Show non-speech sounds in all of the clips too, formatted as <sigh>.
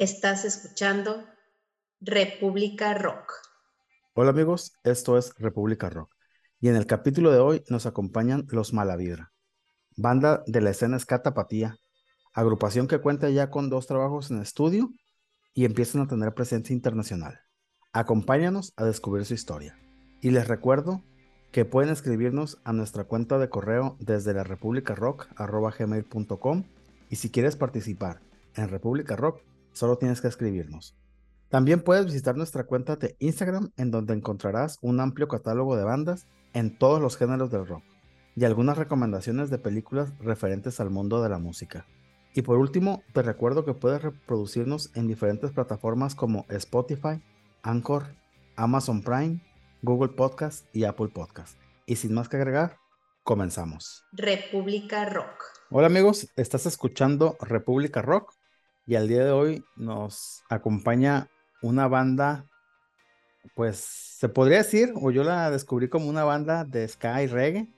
Estás escuchando República Rock. Hola amigos, esto es República Rock. Y en el capítulo de hoy nos acompañan Los Malavidra, banda de la escena escatapatía, agrupación que cuenta ya con dos trabajos en estudio y empiezan a tener presencia internacional. Acompáñanos a descubrir su historia. Y les recuerdo que pueden escribirnos a nuestra cuenta de correo desde la republicarock.gmail.com y si quieres participar en República Rock, solo tienes que escribirnos. También puedes visitar nuestra cuenta de Instagram en donde encontrarás un amplio catálogo de bandas en todos los géneros del rock y algunas recomendaciones de películas referentes al mundo de la música. Y por último, te recuerdo que puedes reproducirnos en diferentes plataformas como Spotify, Anchor, Amazon Prime, Google Podcast y Apple Podcast. Y sin más que agregar, comenzamos. República Rock. Hola amigos, estás escuchando República Rock y al día de hoy nos acompaña una banda, pues se podría decir, o yo la descubrí como una banda de ska y reggae,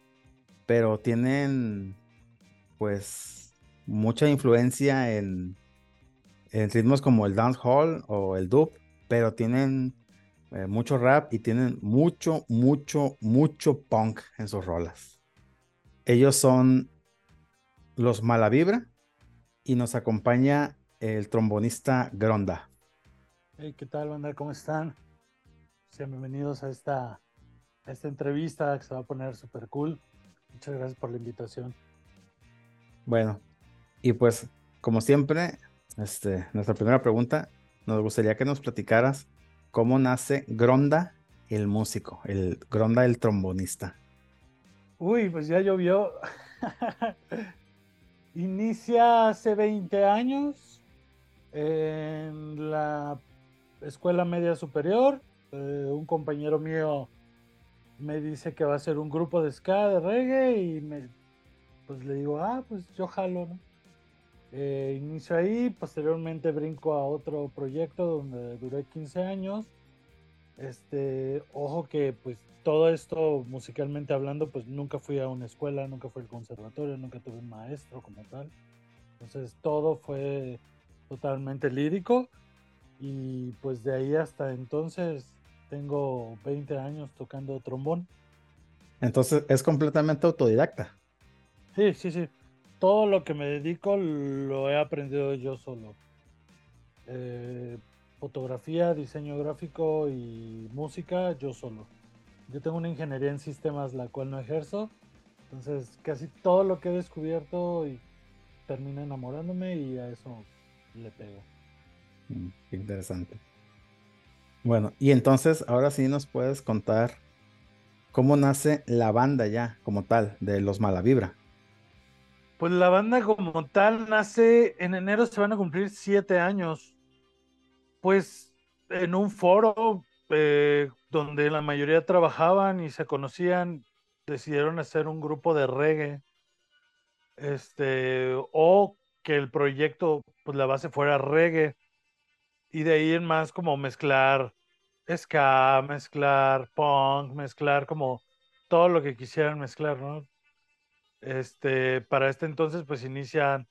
pero tienen pues mucha influencia en, en ritmos como el dancehall o el dub, pero tienen eh, mucho rap y tienen mucho, mucho, mucho punk en sus rolas. Ellos son los Malavibra y nos acompaña el trombonista Gronda. Hey, ¿qué tal, banda? ¿Cómo están? Sean bienvenidos a esta, a esta entrevista que se va a poner súper cool. Muchas gracias por la invitación. Bueno, y pues, como siempre, este, nuestra primera pregunta, nos gustaría que nos platicaras cómo nace Gronda, el músico, el Gronda, el trombonista. Uy, pues ya llovió. <laughs> Inicia hace 20 años en la escuela media superior. Eh, un compañero mío me dice que va a ser un grupo de ska, de reggae, y me, pues le digo, ah, pues yo jalo. Eh, inicio ahí, posteriormente brinco a otro proyecto donde duré 15 años. Este, ojo que pues todo esto musicalmente hablando, pues nunca fui a una escuela, nunca fui al conservatorio, nunca tuve un maestro como tal. Entonces todo fue totalmente lírico y pues de ahí hasta entonces tengo 20 años tocando trombón. Entonces es completamente autodidacta. Sí, sí, sí todo lo que me dedico lo he aprendido yo solo. Eh, fotografía, diseño gráfico y música, yo solo. Yo tengo una ingeniería en sistemas la cual no ejerzo. Entonces casi todo lo que he descubierto y termina enamorándome y a eso le pego. Mm, interesante. Bueno, y entonces ahora sí nos puedes contar cómo nace la banda ya como tal de los Malavibra. Pues la banda como tal nace en enero, se van a cumplir siete años. Pues en un foro eh, donde la mayoría trabajaban y se conocían, decidieron hacer un grupo de reggae. Este, o que el proyecto, pues la base fuera reggae. Y de ahí en más como mezclar ska, mezclar punk, mezclar como todo lo que quisieran mezclar, ¿no? Este, para este entonces, pues inician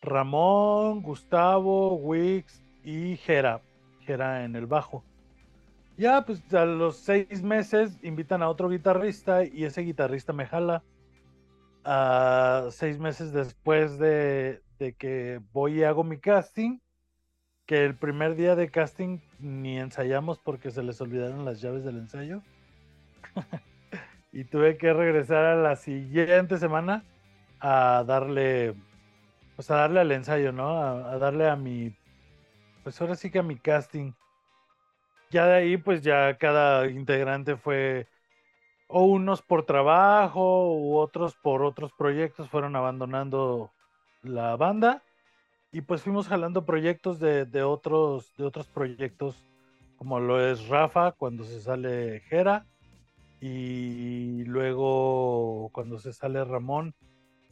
Ramón, Gustavo, Wix y Jera, Jera en el bajo. Ya, pues a los seis meses invitan a otro guitarrista y ese guitarrista me jala. A seis meses después de, de que voy y hago mi casting, que el primer día de casting ni ensayamos porque se les olvidaron las llaves del ensayo. <laughs> y tuve que regresar a la siguiente semana a darle, pues a darle al ensayo, ¿no? A, darle a mi, pues ahora sí que a mi casting. Ya de ahí, pues ya cada integrante fue, o unos por trabajo, u otros por otros proyectos, fueron abandonando la banda. Y pues fuimos jalando proyectos de, de otros, de otros proyectos, como lo es Rafa cuando se sale Jera y luego cuando se sale Ramón,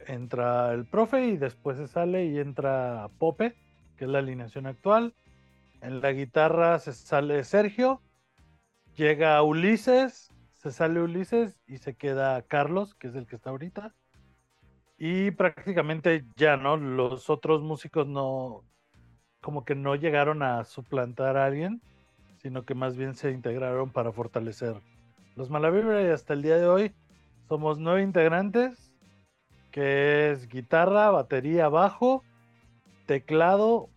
entra el profe y después se sale y entra Pope, que es la alineación actual. En la guitarra se sale Sergio, llega Ulises, se sale Ulises y se queda Carlos, que es el que está ahorita. Y prácticamente ya, ¿no? Los otros músicos no, como que no llegaron a suplantar a alguien, sino que más bien se integraron para fortalecer los Malavibra y hasta el día de hoy somos nueve integrantes, que es guitarra, batería, bajo, teclado,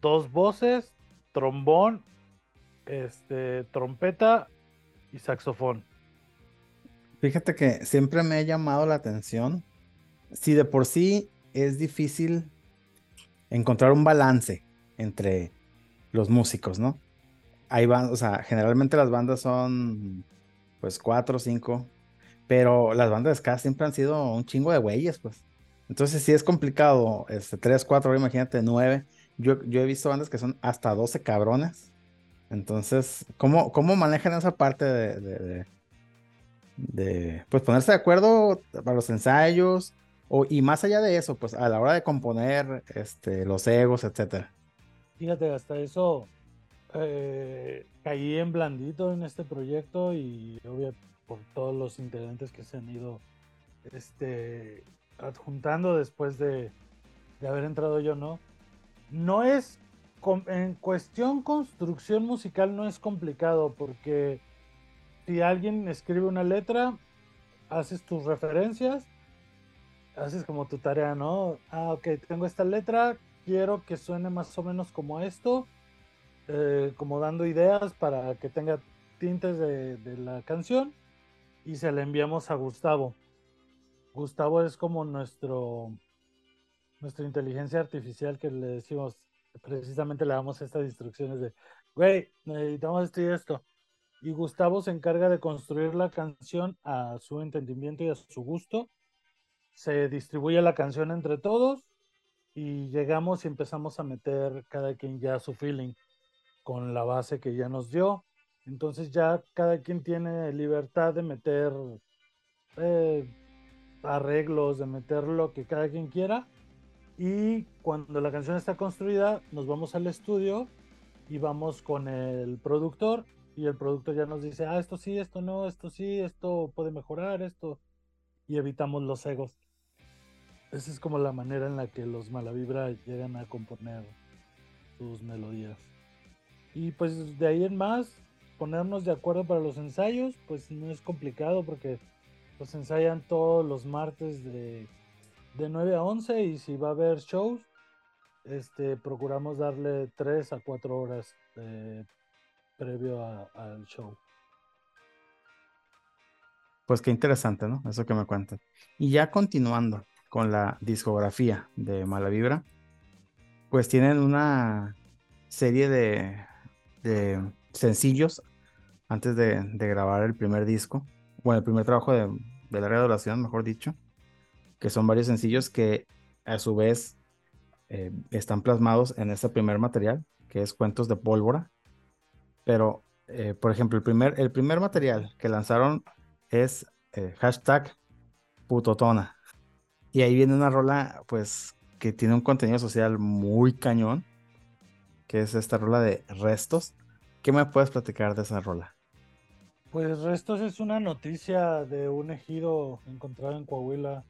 dos voces, trombón, este, trompeta y saxofón. Fíjate que siempre me ha llamado la atención. Si de por sí es difícil encontrar un balance entre los músicos, ¿no? Hay bandas, o sea, generalmente las bandas son pues cuatro cinco, pero las bandas de ska siempre han sido un chingo de güeyes, pues. Entonces sí es complicado, este, tres, cuatro, imagínate, nueve. Yo, yo he visto bandas que son hasta 12 cabrones. Entonces, ¿cómo, cómo manejan esa parte de, de, de, pues ponerse de acuerdo para los ensayos? O, y más allá de eso, pues a la hora de componer este, los egos, etcétera. Fíjate, hasta eso eh, caí en blandito en este proyecto y obvio por todos los integrantes que se han ido este, adjuntando después de, de haber entrado yo, ¿no? No es, en cuestión construcción musical no es complicado porque si alguien escribe una letra, haces tus referencias, haces como tu tarea, ¿no? Ah, ok, tengo esta letra, quiero que suene más o menos como esto, eh, como dando ideas para que tenga tintes de, de la canción y se la enviamos a Gustavo. Gustavo es como nuestro nuestra inteligencia artificial que le decimos, precisamente le damos estas instrucciones de, güey, necesitamos esto y esto. Y Gustavo se encarga de construir la canción a su entendimiento y a su gusto. Se distribuye la canción entre todos y llegamos y empezamos a meter cada quien ya su feeling con la base que ya nos dio. Entonces ya cada quien tiene libertad de meter eh, arreglos, de meter lo que cada quien quiera y cuando la canción está construida, nos vamos al estudio y vamos con el productor y el productor ya nos dice, ah, esto sí, esto no, esto sí, esto puede mejorar, esto, y evitamos los egos. Esa es como la manera en la que los Malavibra llegan a componer sus melodías. Y pues de ahí en más, ponernos de acuerdo para los ensayos, pues no es complicado porque los ensayan todos los martes de de 9 a 11 y si va a haber shows, este, procuramos darle 3 a 4 horas previo al show. Pues qué interesante, ¿no? Eso que me cuentas. Y ya continuando con la discografía de Mala Vibra, pues tienen una serie de, sencillos antes de, de, grabar el primer disco, bueno, el primer trabajo de, de larga duración, mejor dicho que son varios sencillos que a su vez eh, están plasmados en este primer material, que es Cuentos de Pólvora. Pero, eh, por ejemplo, el primer, el primer material que lanzaron es eh, hashtag putotona. Y ahí viene una rola, pues, que tiene un contenido social muy cañón, que es esta rola de Restos. ¿Qué me puedes platicar de esa rola? Pues Restos es una noticia de un ejido encontrado en Coahuila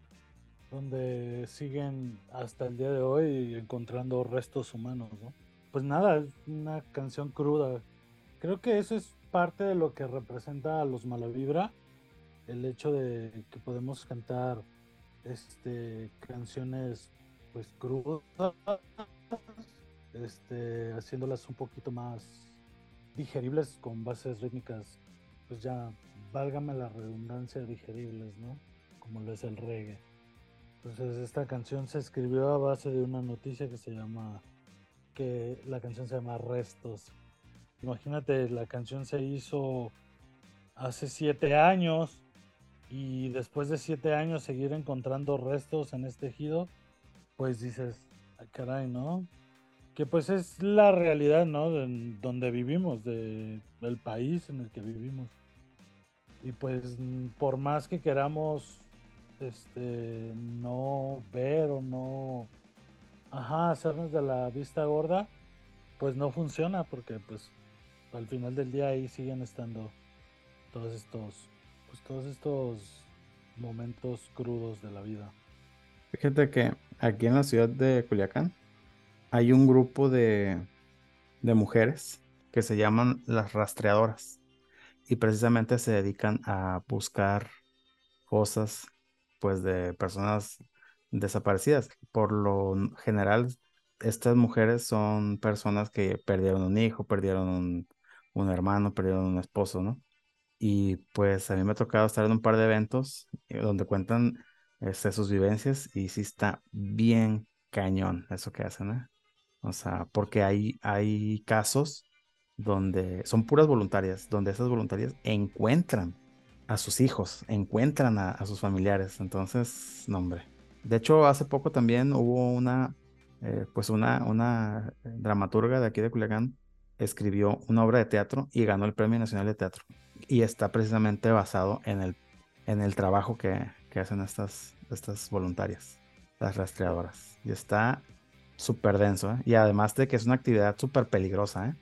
donde siguen hasta el día de hoy encontrando restos humanos, ¿no? Pues nada, es una canción cruda. Creo que eso es parte de lo que representa a los Malavibra, el hecho de que podemos cantar este canciones pues crudas, este, haciéndolas un poquito más digeribles con bases rítmicas, pues ya, válgame la redundancia, digeribles, ¿no? Como lo es el reggae. Entonces esta canción se escribió a base de una noticia que se llama, que la canción se llama Restos. Imagínate, la canción se hizo hace siete años y después de siete años seguir encontrando restos en este ejido, pues dices, ah, caray, ¿no? Que pues es la realidad, ¿no? De donde vivimos, de, del país en el que vivimos. Y pues por más que queramos este, no ver o no, ajá, hacernos de la vista gorda, pues no funciona porque pues al final del día ahí siguen estando todos estos, pues todos estos momentos crudos de la vida. Fíjate que aquí en la ciudad de Culiacán hay un grupo de, de mujeres que se llaman las rastreadoras y precisamente se dedican a buscar cosas pues de personas desaparecidas. Por lo general, estas mujeres son personas que perdieron un hijo, perdieron un, un hermano, perdieron un esposo, ¿no? Y pues a mí me ha tocado estar en un par de eventos eh, donde cuentan este, sus vivencias y sí está bien cañón eso que hacen, ¿eh? O sea, porque hay, hay casos donde son puras voluntarias, donde esas voluntarias encuentran a sus hijos, encuentran a, sus familiares. Entonces, no, hombre. De hecho, hace poco también hubo una, eh, pues una, una dramaturga de aquí de Culiacán, escribió una obra de teatro y ganó el Premio Nacional de Teatro. Y está precisamente basado en el, en el trabajo que, que hacen estas, estas voluntarias, las rastreadoras. Y está súper denso, ¿eh? Y además de que es una actividad súper peligrosa, ¿eh?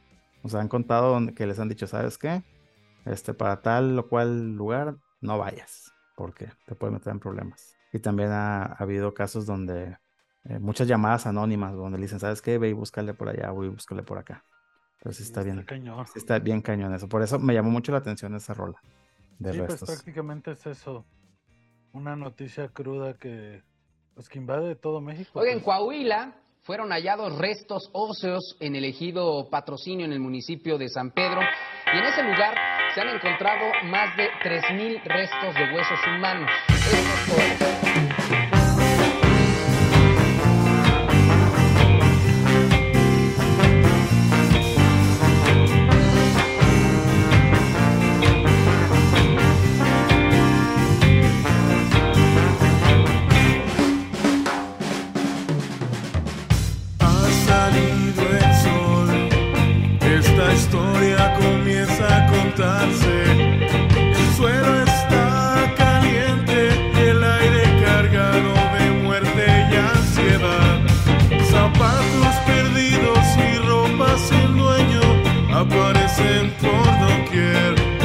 Nos han contado que les han dicho, ¿sabes qué? Este, para tal o cual lugar, no vayas, porque te puede meter en problemas. Y también ha, habido casos donde eh, muchas llamadas anónimas donde le dicen, ¿sabes qué? Ve y búscale por allá, voy y búscale por acá. Entonces está, bien. Cañón. está bien cañón eso. Por eso me llamó mucho la atención esa rola. De sí, pues prácticamente es eso. Una noticia cruda que, pues, que invade todo México. Oiga, en pues. Coahuila fueron hallados restos óseos en el ejido Patrocinio en el municipio de San Pedro y en ese lugar se han encontrado más de 3.000 restos de huesos humanos. Municipio de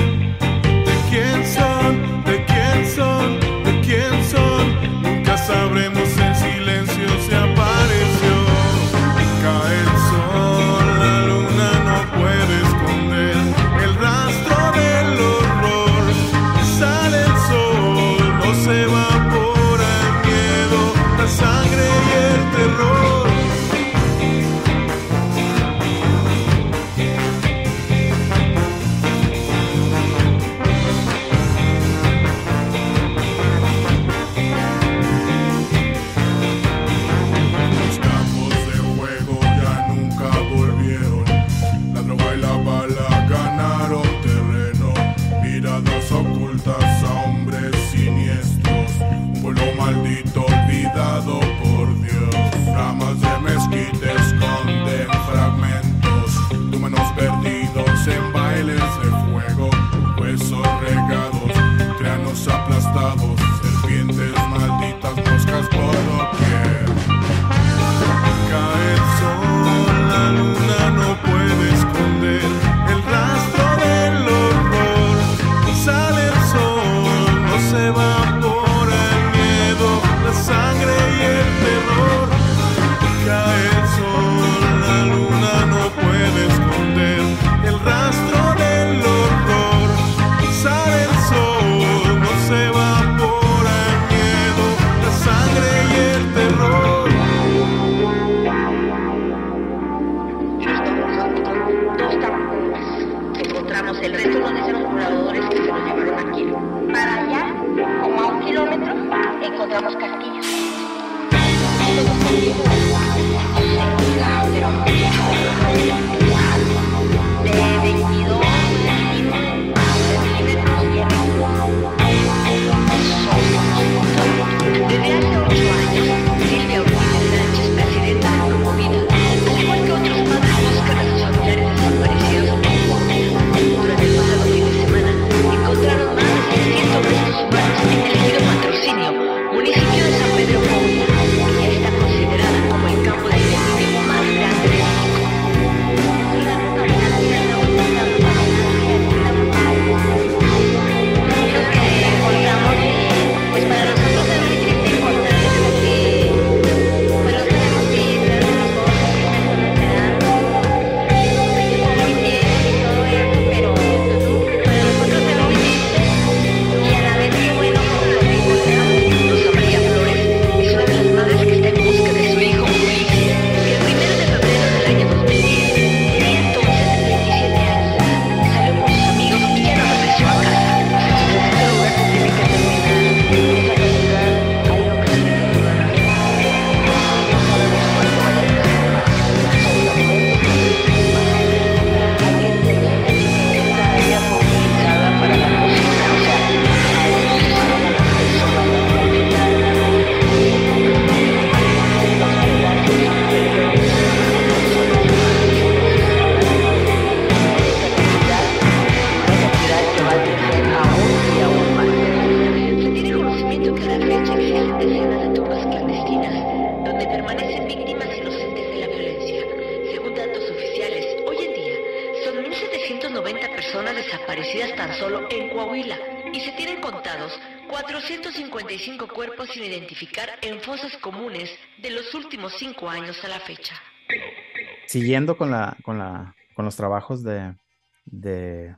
Siguiendo con, la, con, la, con los trabajos de, de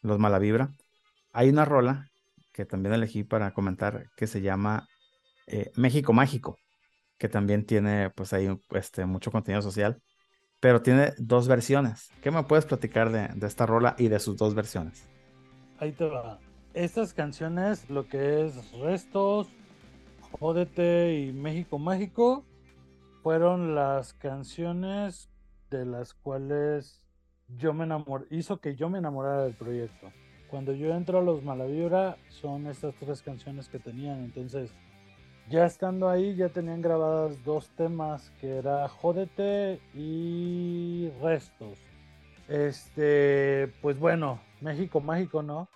los Malavibra, hay una rola que también elegí para comentar que se llama eh, México Mágico, que también tiene pues ahí este, mucho contenido social, pero tiene dos versiones. ¿Qué me puedes platicar de, de esta rola y de sus dos versiones? Ahí te va. Estas canciones, lo que es Restos, Jódete y México Mágico, fueron las canciones de las cuales yo me enamoré, hizo que yo me enamorara del proyecto. Cuando yo entro a los Malavibra, son estas tres canciones que tenían. Entonces, ya estando ahí, ya tenían grabadas dos temas, que era Jódete y Restos. Este, pues bueno, México Mágico, ¿no?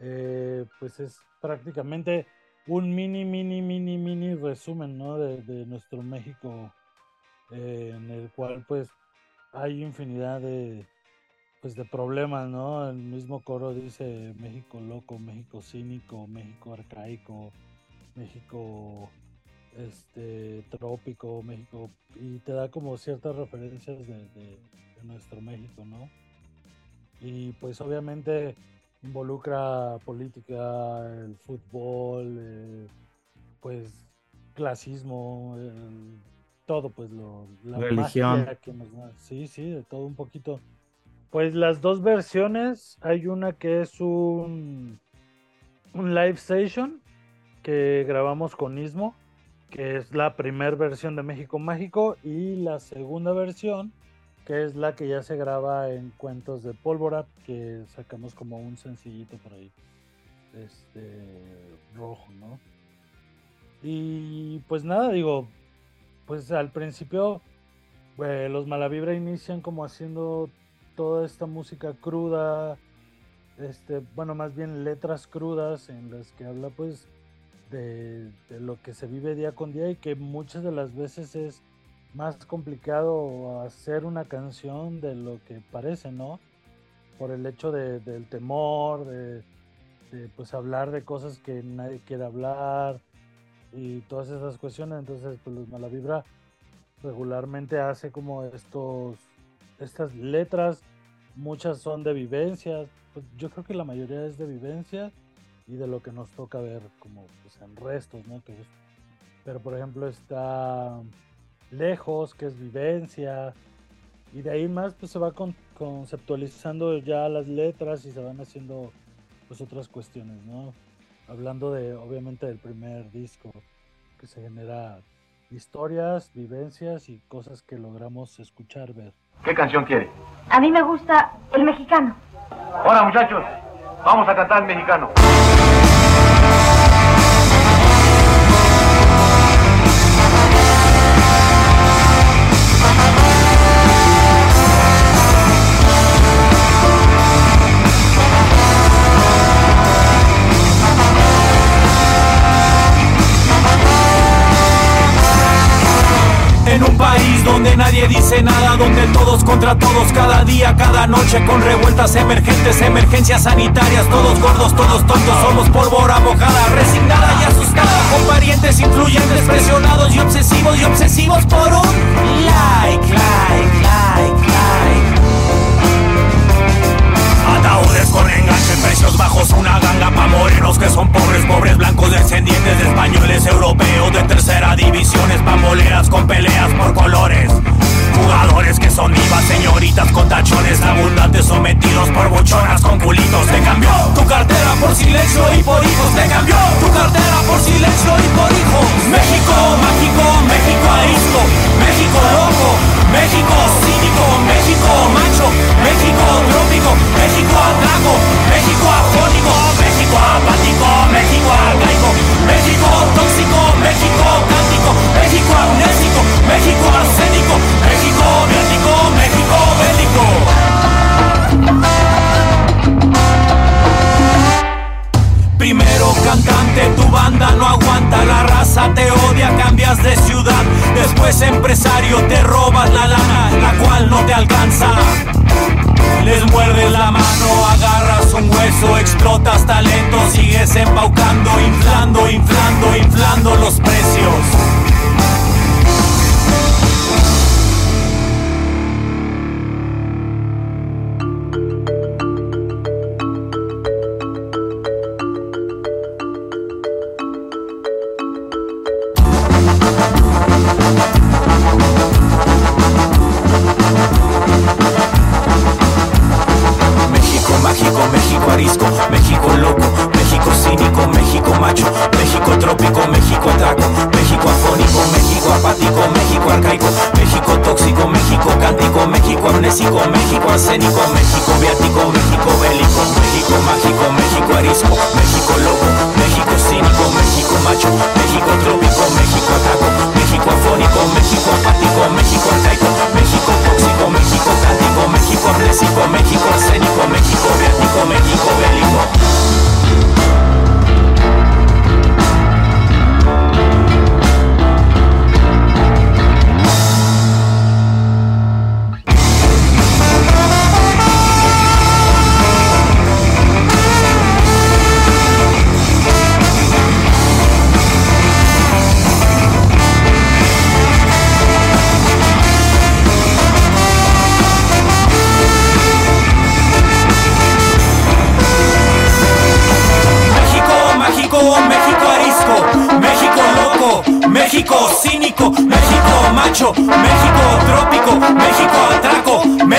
Eh, pues es prácticamente un mini, mini, mini, mini resumen, ¿no? De, de nuestro México, eh, en el cual pues hay infinidad de, pues de problemas, ¿no? El mismo coro dice México loco, México cínico, México arcaico, México este trópico, México, y te da como ciertas referencias de, nuestro México, ¿no? Y pues obviamente involucra política, el fútbol, eh, pues clasismo, el, todo, pues lo, la Religión. magia que nos. Sí, sí, de todo un poquito. Pues las dos versiones, hay una que es un, un live station que grabamos con Ismo, que es la primera versión de México Mágico, y la segunda versión, que es la que ya se graba en Cuentos de Pólvora, que sacamos como un sencillito por ahí, este rojo, ¿no? Y pues nada, digo, pues al principio los Malavibra inician como haciendo toda esta música cruda, este, bueno, más bien letras crudas en las que habla pues de, de, lo que se vive día con día y que muchas de las veces es más complicado hacer una canción de lo que parece, ¿no? Por el hecho de, del temor, de, de, pues hablar de cosas que nadie quiere hablar y todas esas cuestiones. Entonces, pues los Malavibra regularmente hace como estos, estas letras, muchas son de vivencias, pues yo creo que la mayoría es de vivencias y de lo que nos toca ver como pues, en restos, ¿no? Pero por ejemplo está lejos, que es vivencia, y de ahí más pues se va con, conceptualizando ya las letras y se van haciendo pues otras cuestiones, ¿no? Hablando de obviamente del primer disco que se genera historias, vivencias y cosas que logramos escuchar, ver. ¿Qué canción quiere? A mí me gusta el mexicano. Hola muchachos, vamos a cantar el mexicano. Donde nadie dice nada, donde todos contra todos, cada día, cada noche, con revueltas emergentes, emergencias sanitarias, todos gordos, todos tontos, somos pólvora mojada, resignada y asustada, con parientes influyentes, presionados y obsesivos y obsesivos por un like, like, like, like. Ataúdes con enganche, precios bajos, una ganga pa' morenos que son pobres, pobres blancos descendientes de españoles europeos de tercera divisiones, pamboleras con peleas por por hijos. Te cambió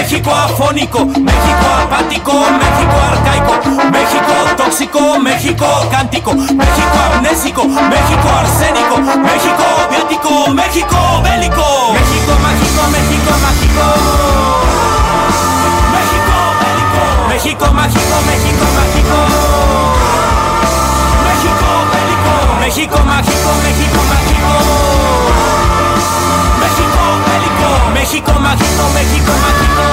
México afónico, México apático, México arcaico, México tóxico, México cántico, México amnésico, México arsénico, México viático, México bélico, México mágico, México mágico. México bélico, México mágico, México mágico. México bélico, México mágico, México mágico. México mágico, México mágico.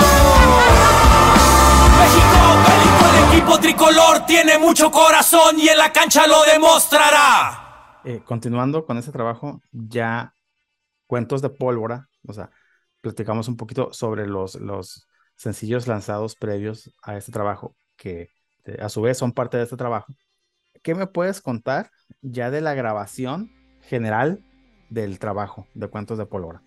México bélico, el equipo tricolor tiene mucho corazón y en la cancha lo demostrará. Eh, continuando con ese trabajo, ya Cuentos de Pólvora, o sea, platicamos un poquito sobre los, los sencillos lanzados previos a este trabajo, que eh, a su vez son parte de este trabajo. ¿Qué me puedes contar ya de la grabación general del trabajo de Cuentos de Pólvora?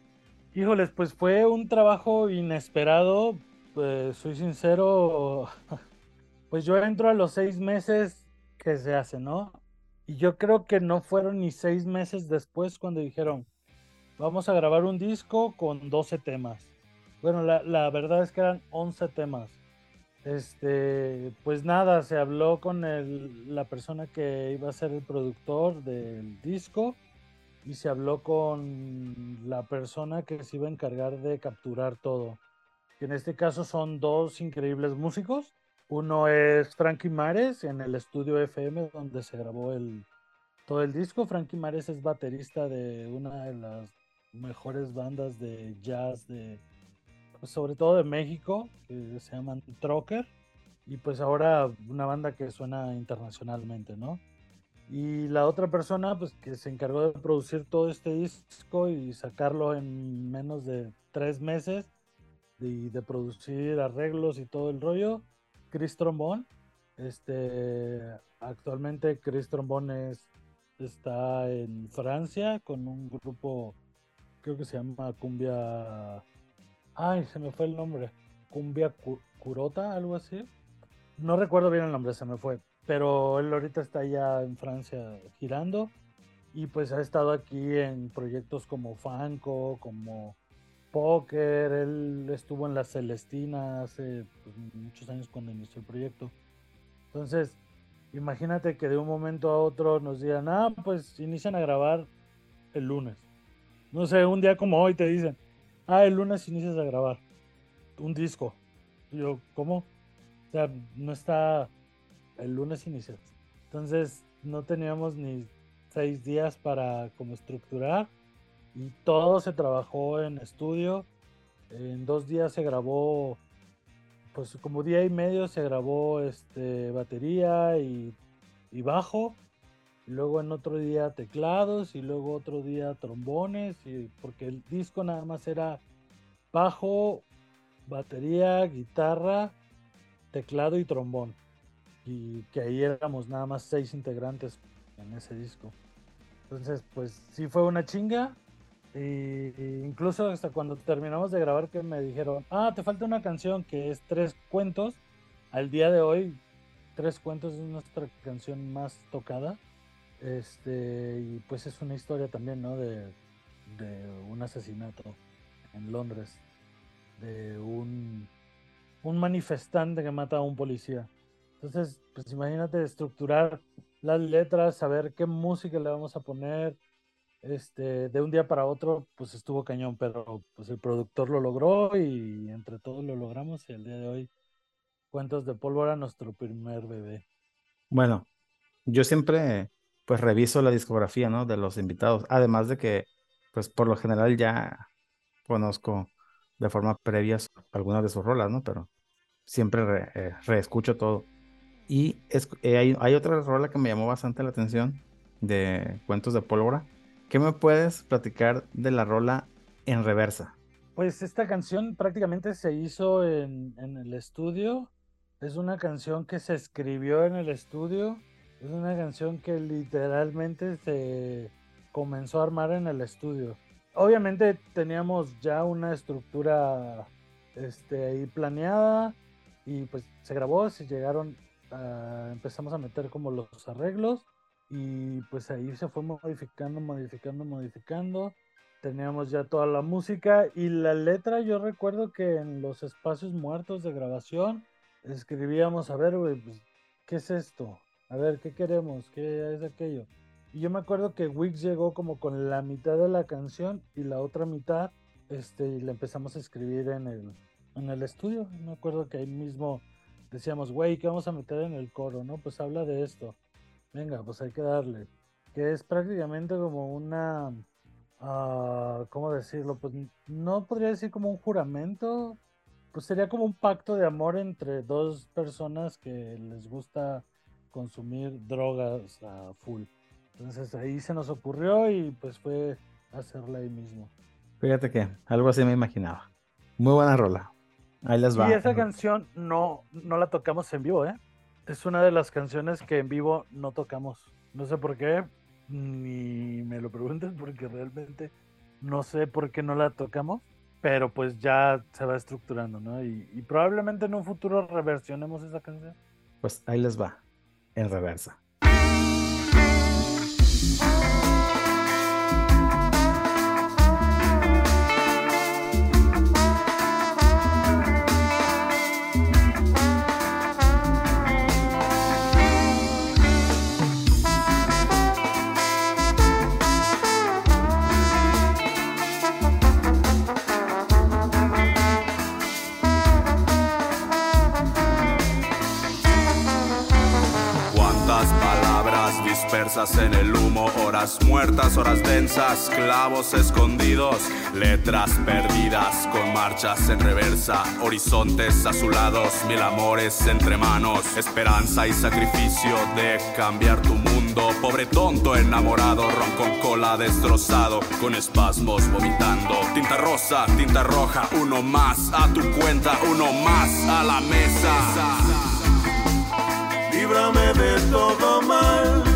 Híjoles, pues fue un trabajo inesperado. Pues soy sincero, <laughs> pues yo entro a los seis meses que se hace, ¿no? Y yo creo que no fueron ni seis meses después cuando dijeron, vamos a grabar un disco con 12 temas. Bueno, la, verdad es que eran 11 temas. Este, pues nada, se habló con la persona que iba a ser el productor del disco y se habló con la persona que se iba a encargar de capturar todo. Que en este caso son dos increíbles músicos. Uno es Frankie Mares en el estudio FM donde se grabó todo el disco. Frankie Mares es baterista de una de las mejores bandas de jazz de pues, sobre todo de México, que se llaman Trocker, y pues ahora una banda que suena internacionalmente, ¿no? Y la otra persona, pues que se encargó de producir todo este disco y sacarlo en menos de tres meses, y de producir arreglos y todo el rollo, Chris Trombón. Este, actualmente Chris Trombón es, está en Francia con un grupo, creo que se llama Cumbia Ay, se me fue el nombre. Cumbia Cu- Curota, algo así. No recuerdo bien el nombre, se me fue. Pero él ahorita está ya en Francia girando. Y pues ha estado aquí en proyectos como Fanco, como Poker. Él estuvo en La Celestina hace pues, muchos años cuando inició el proyecto. Entonces, imagínate que de un momento a otro nos digan, ah, pues inician a grabar el lunes. No sé, un día como hoy te dicen, ah, el lunes inicias a grabar un disco. Yo, ¿cómo? O sea, no está, el lunes inicias. Entonces, no teníamos ni seis días para como estructurar y todo se trabajó en estudio. En dos días se grabó, pues como día y medio se grabó este, batería y, y bajo. Luego en otro día teclados y luego otro día trombones. Y, porque el disco nada más era bajo, batería, guitarra, teclado y trombón. Y que ahí éramos nada más seis integrantes en ese disco. Entonces, pues sí fue una chinga. Y, incluso hasta cuando terminamos de grabar que me dijeron, ah, te falta una canción que es Tres Cuentos. Al día de hoy, Tres Cuentos es nuestra canción más tocada. Este, y pues es una historia también, ¿no? De, de un asesinato en Londres. De un, un manifestante que mata a un policía. Entonces, pues imagínate estructurar las letras, saber qué música le vamos a poner. Este, de un día para otro, pues estuvo cañón, pero pues el productor lo logró y entre todos lo logramos y el día de hoy, Cuentos de Pólvora, nuestro primer bebé. Bueno, yo siempre pues reviso la discografía, ¿no? De los invitados, además de que pues por lo general ya conozco de forma previa algunas de sus rolas, ¿no? Pero siempre re, eh, reescucho todo. Y eh, hay, hay, otra rola que me llamó bastante la atención de Cuentos de Pólvora. ¿Qué me puedes platicar de la rola en reversa? Pues esta canción prácticamente se hizo en, en el estudio. Es una canción que se escribió en el estudio. Es una canción que literalmente se comenzó a armar en el estudio. Obviamente teníamos ya una estructura este, ahí planeada y pues se grabó, se llegaron Uh, empezamos a meter como los arreglos y pues ahí se fue modificando, modificando, modificando. Teníamos ya toda la música y la letra, yo recuerdo que en los espacios muertos de grabación escribíamos, a ver, güey, pues, ¿qué es esto? A ver, ¿qué queremos? ¿Qué es aquello? Y yo me acuerdo que Wix llegó como con la mitad de la canción y la otra mitad, este, y la empezamos a escribir en el, en el estudio. Me acuerdo que ahí mismo decíamos, güey, ¿qué vamos a meter en el coro? ¿No? Pues habla de esto. Venga, pues hay que darle. Que es prácticamente como una. Uh, ¿Cómo decirlo? Pues no podría decir como un juramento. Pues sería como un pacto de amor entre dos personas que les gusta consumir drogas a full. Entonces ahí se nos ocurrió y pues fue hacerla ahí mismo. Fíjate que algo así me imaginaba. Muy buena rola. Ahí les va. Y esa canción no, no la tocamos en vivo, ¿eh? Es una de las canciones que en vivo no tocamos. No sé por qué, ni me lo preguntes <laughs> porque realmente no sé por qué no la tocamos, pero pues ya se va estructurando, ¿no? Y, y probablemente en un futuro reversionemos esa canción. Pues ahí les va, en reversa. En el humo, horas muertas, horas densas, clavos escondidos, letras perdidas con marchas en reversa, horizontes azulados, mil amores entre manos, esperanza y sacrificio de cambiar tu mundo, pobre tonto enamorado, ron con cola destrozado, con espasmos vomitando, tinta rosa, tinta roja, uno más a tu cuenta, uno más a la mesa. Líbrame de todo mal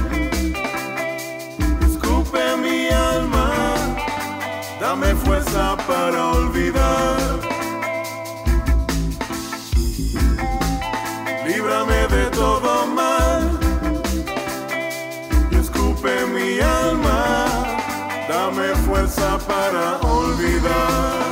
mi alma, dame fuerza para olvidar. Líbrame de todo mal, y escupe mi alma, dame fuerza para olvidar.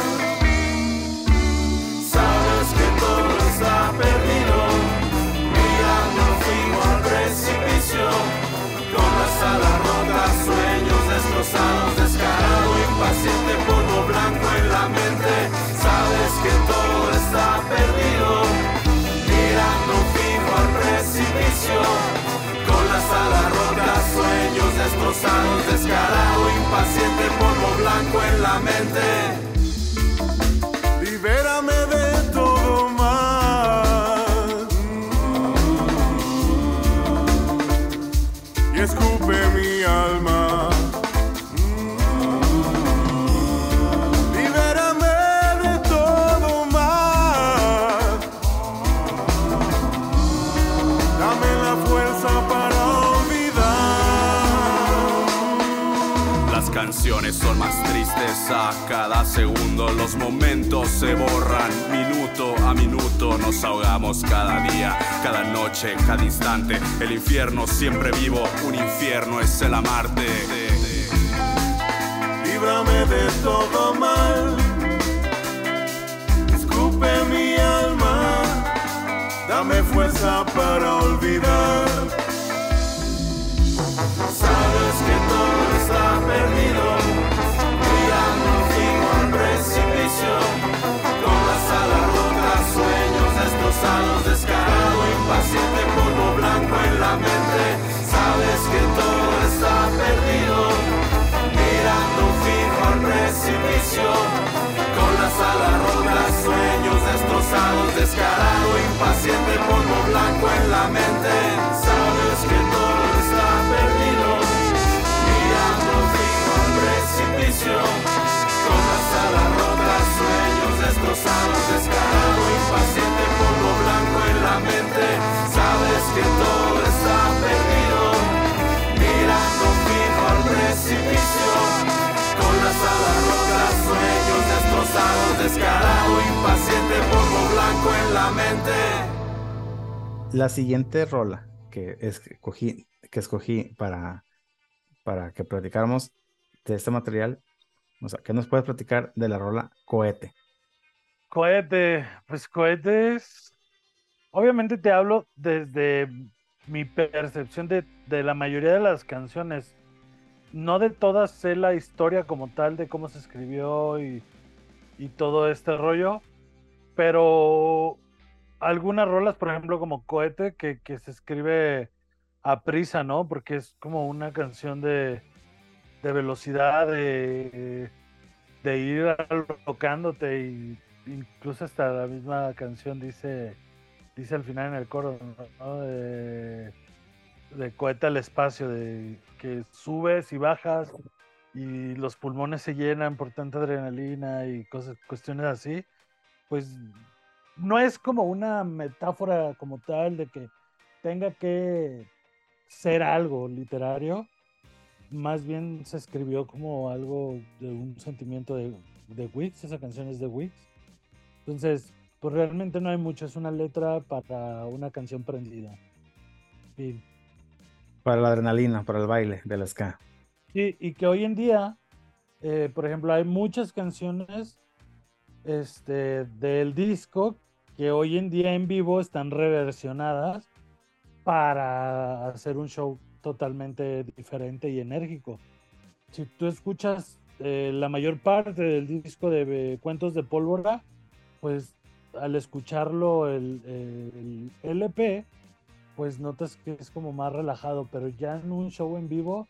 Impaciente, polvo blanco en la mente. Cada segundo. Los momentos se borran minuto a minuto. Nos ahogamos cada día, cada noche, cada instante. El infierno siempre vivo, un infierno es el amarte. Líbrame de todo mal. Escupe mi alma. Dame fuerza para olvidar. Descarado, impaciente, polvo blanco en la mente. Sabes que todo está perdido, mirando fijo al precipicio, con las alas rotas, sueños destrozados, descarado, impaciente, polvo blanco en la mente. Sabes que todo está perdido, mirando fijo al precipicio, con las alas rotas, sueños destrozados, descarado, impaciente, blanco en la mente. Sabes que todo está perdido, mirando fijo al precipicio, con las alas rotas, sueños destrozados, descarado, impaciente, polvo blanco en la mente. La siguiente rola que escogí, que escogí para, para que platicáramos de este material, o sea, ¿qué nos puedes platicar de la rola Cohete? Cohete, pues cohetes. Obviamente te hablo desde mi percepción de, de la mayoría de las canciones. No de todas sé la historia como tal de cómo se escribió y, y todo este rollo, pero algunas rolas, por ejemplo, como Cohete, que, que se escribe a prisa, ¿no? Porque es como una canción de, de velocidad, de, de ir alocándote y incluso hasta la misma canción dice, dice al final en el coro, ¿no? De, de cohete al espacio, de que subes y bajas y los pulmones se llenan por tanta adrenalina y cosas, cuestiones así, pues no es como una metáfora como tal de que tenga que ser algo literario, más bien se escribió como algo de un sentimiento de, de esa canción es de Wix. Entonces, pues realmente no hay mucho, es una letra para una canción prendida. Fin. Para la adrenalina, para el baile del ska. Sí, y que hoy en día, eh, por ejemplo, hay muchas canciones este, del disco que hoy en día en vivo están reversionadas para hacer un show totalmente diferente y enérgico. Si tú escuchas eh, la mayor parte del disco de eh, Cuentos de Pólvora, pues al escucharlo el, el, LP, pues notas que es como más relajado, pero ya en un show en vivo,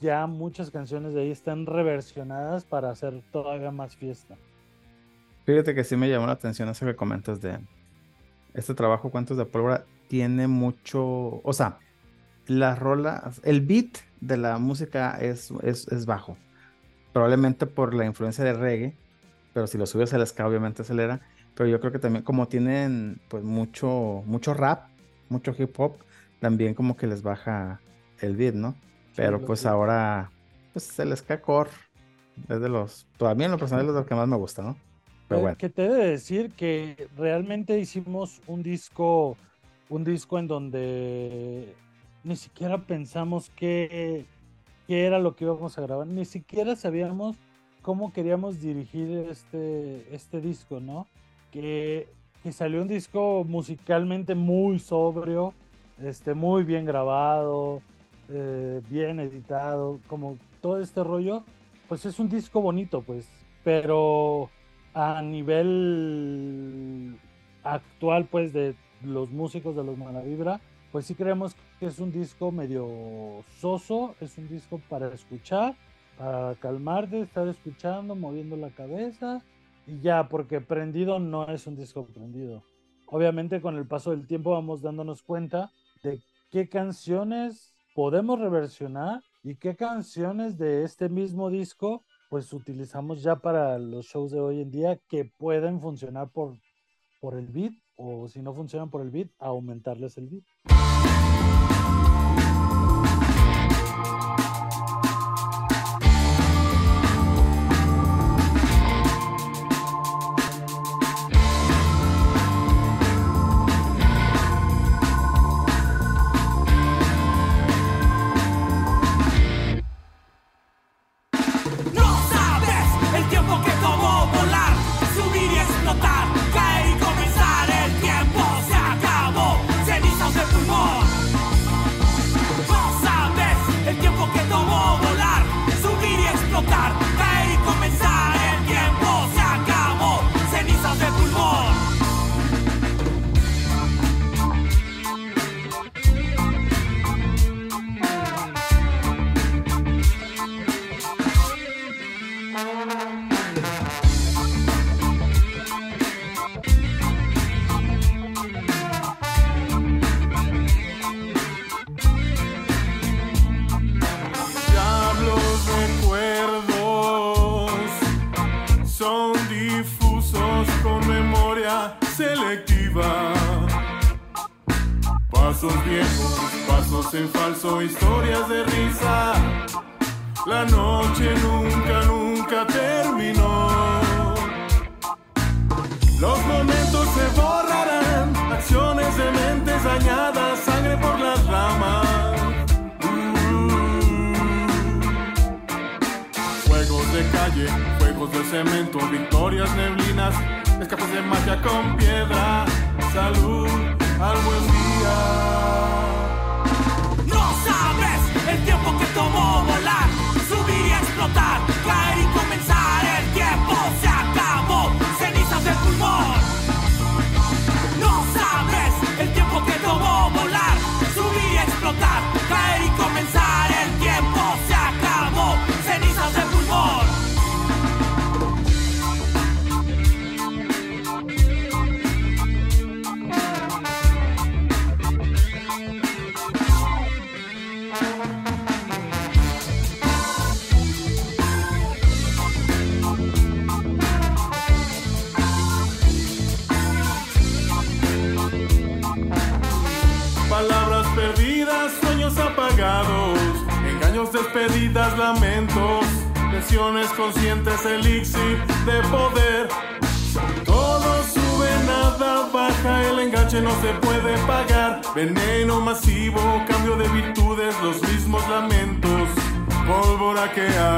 ya muchas canciones de ahí están reversionadas para hacer todavía más fiesta. Fíjate que sí me llamó la atención eso que comentas de este trabajo, Cuentos de Pólvora, tiene mucho, o sea, las rolas, el beat de la música es, es, es, bajo, probablemente por la influencia de reggae, pero si lo subes al ska obviamente acelera, pero yo creo que también como tienen pues mucho, mucho rap, mucho hip hop, también como que les baja el beat, ¿no? Pero sí, pues ahora, pues el ska core es de los, todavía en lo personal es de los que más me gusta, ¿no? Pero bueno. Que te debe decir que realmente hicimos un disco, un disco en donde ni siquiera pensamos qué, qué era lo que íbamos a grabar, ni siquiera sabíamos cómo queríamos dirigir este, este disco, ¿no? Que, salió un disco musicalmente muy sobrio, este, muy bien grabado, eh, bien editado, como todo este rollo, pues es un disco bonito, pues, pero a nivel actual, pues, de los músicos de los Malavibra, pues sí creemos que es un disco medio soso, es un disco para escuchar, para calmarte, estar escuchando, moviendo la cabeza ya, porque prendido no es un disco prendido. Obviamente con el paso del tiempo vamos dándonos cuenta de qué canciones podemos reversionar y qué canciones de este mismo disco pues utilizamos ya para los shows de hoy en día que pueden funcionar por, por el beat o si no funcionan por el beat, aumentarles el beat. Veneno masivo, cambio de virtudes, los mismos lamentos, pólvora que arde.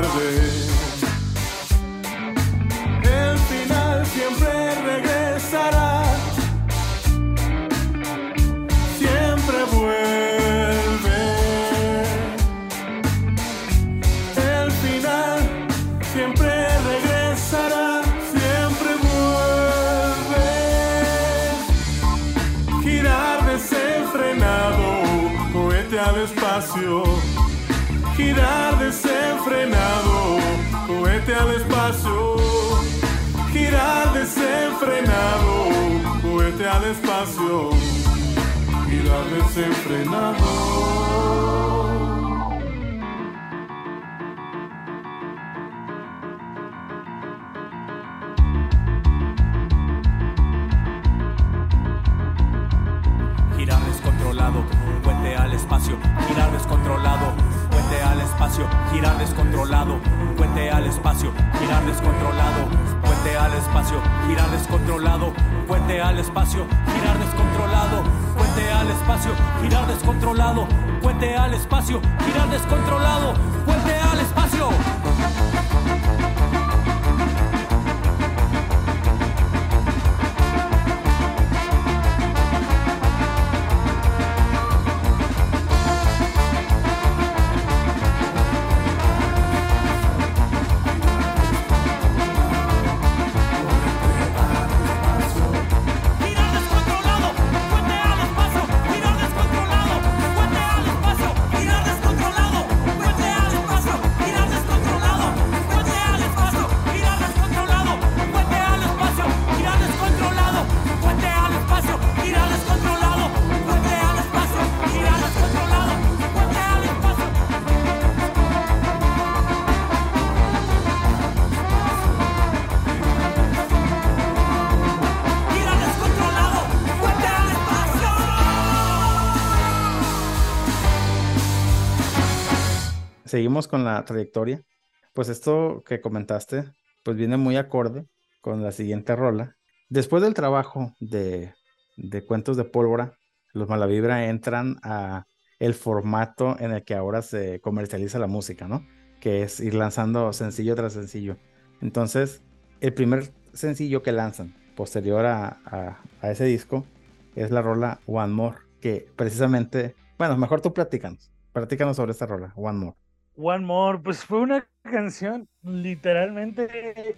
Girar desenfrenado, cohete al espacio. Girar desenfrenado, cohete al espacio girar desenfrenado. Girar descontrolado, puente al espacio, girar descontrolado, puente al espacio, girar descontrolado, Seguimos con la trayectoria. Pues esto que comentaste, pues viene muy acorde con la siguiente rola. Después del trabajo de, de Cuentos de Pólvora, los Malavibra entran a el formato en el que ahora se comercializa la música, ¿no? Que es ir lanzando sencillo tras sencillo. Entonces, el primer sencillo que lanzan posterior a, a- ese disco es la rola One More, que precisamente, bueno, mejor tú platícanos, platícanos sobre esta rola, One More. One More, pues fue una canción, literalmente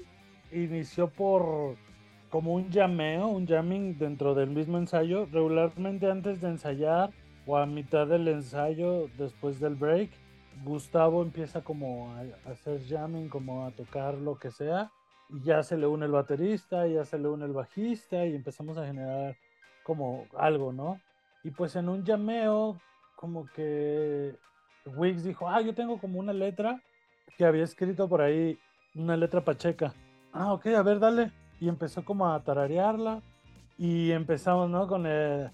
inició por como un llameo, un jamming dentro del mismo ensayo. Regularmente antes de ensayar o a mitad del ensayo, después del break, Gustavo empieza como a, hacer jamming, como a tocar lo que sea. Y ya se le une el baterista, ya se le une el bajista y empezamos a generar como algo, ¿no? Y pues en un llameo, como que Wix dijo, ah, yo tengo como una letra que había escrito por ahí, una letra pacheca. Ah, ok, a ver, dale. Y empezó como a tararearla Y empezamos, ¿no? Con el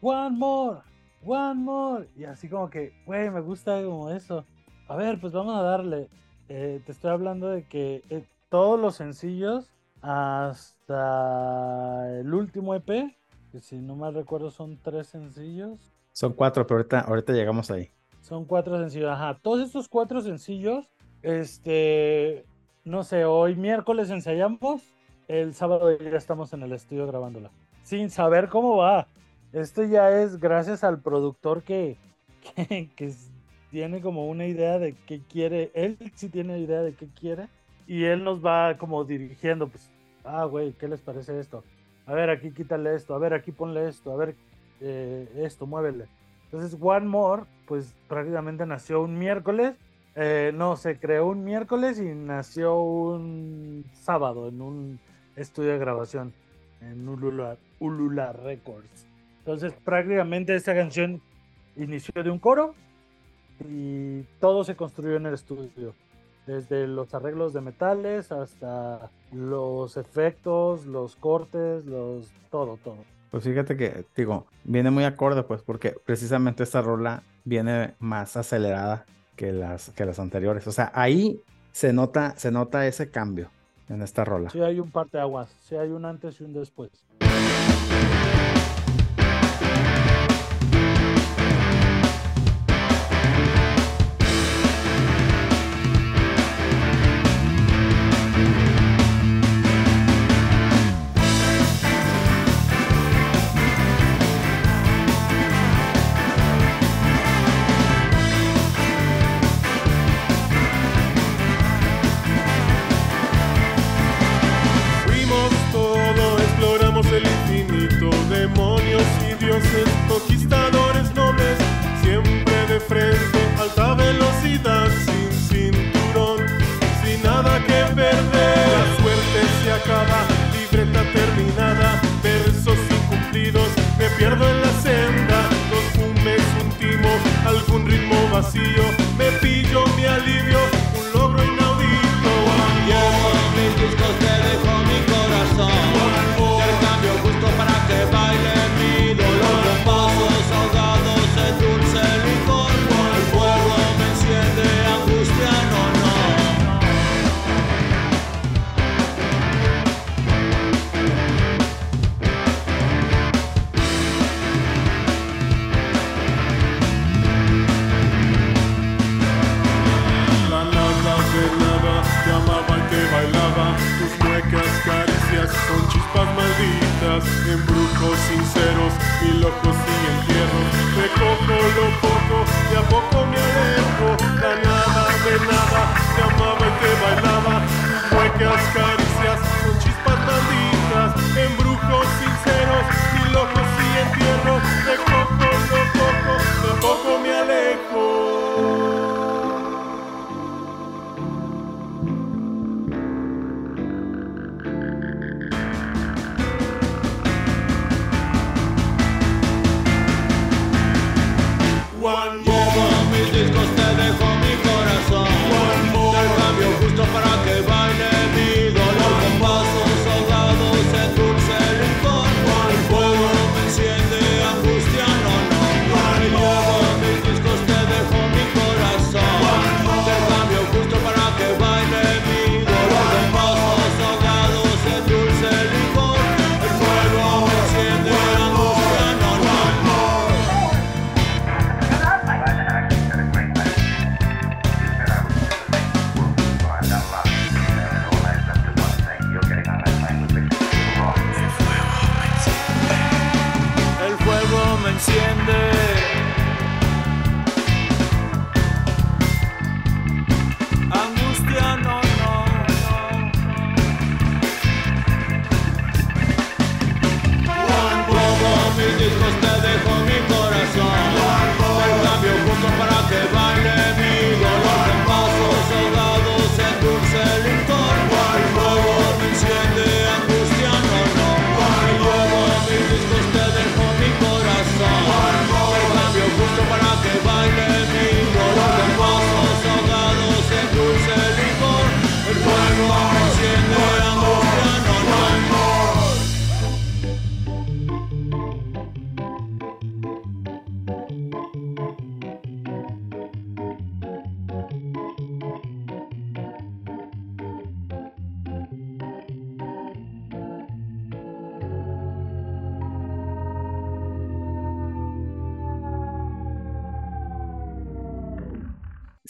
One More, One More. Y así como que, güey, me gusta como eso. A ver, pues vamos a darle. Eh, te estoy hablando de que eh, todos los sencillos hasta el último EP, que si no mal recuerdo son tres sencillos. Son cuatro, pero ahorita, ahorita llegamos ahí. Son cuatro sencillos, ajá. Todos estos cuatro sencillos, este, no sé, hoy miércoles ensayamos, el sábado ya estamos en el estudio grabándola. Sin saber cómo va. Esto ya es gracias al productor que, que, tiene como una idea de qué quiere. Él sí tiene idea de qué quiere. Y él nos va como dirigiendo, pues, ah, güey, ¿qué les parece esto? A ver, aquí quítale esto, a ver, aquí ponle esto, a ver, eh, esto, muévele. Entonces, One More, pues prácticamente nació un miércoles. Eh, no, se creó un miércoles y nació un sábado en un estudio de grabación en Ulula, Ulula Records. Entonces, prácticamente esta canción inició de un coro y todo se construyó en el estudio. Desde los arreglos de metales hasta los efectos, los cortes, los todo, todo. Pues fíjate que, digo, viene muy acorde, pues, porque precisamente esta rola viene más acelerada que las, que las anteriores. O sea, ahí se nota, se nota ese cambio en esta rola. Sí, hay un par de aguas, sí hay un antes y un después.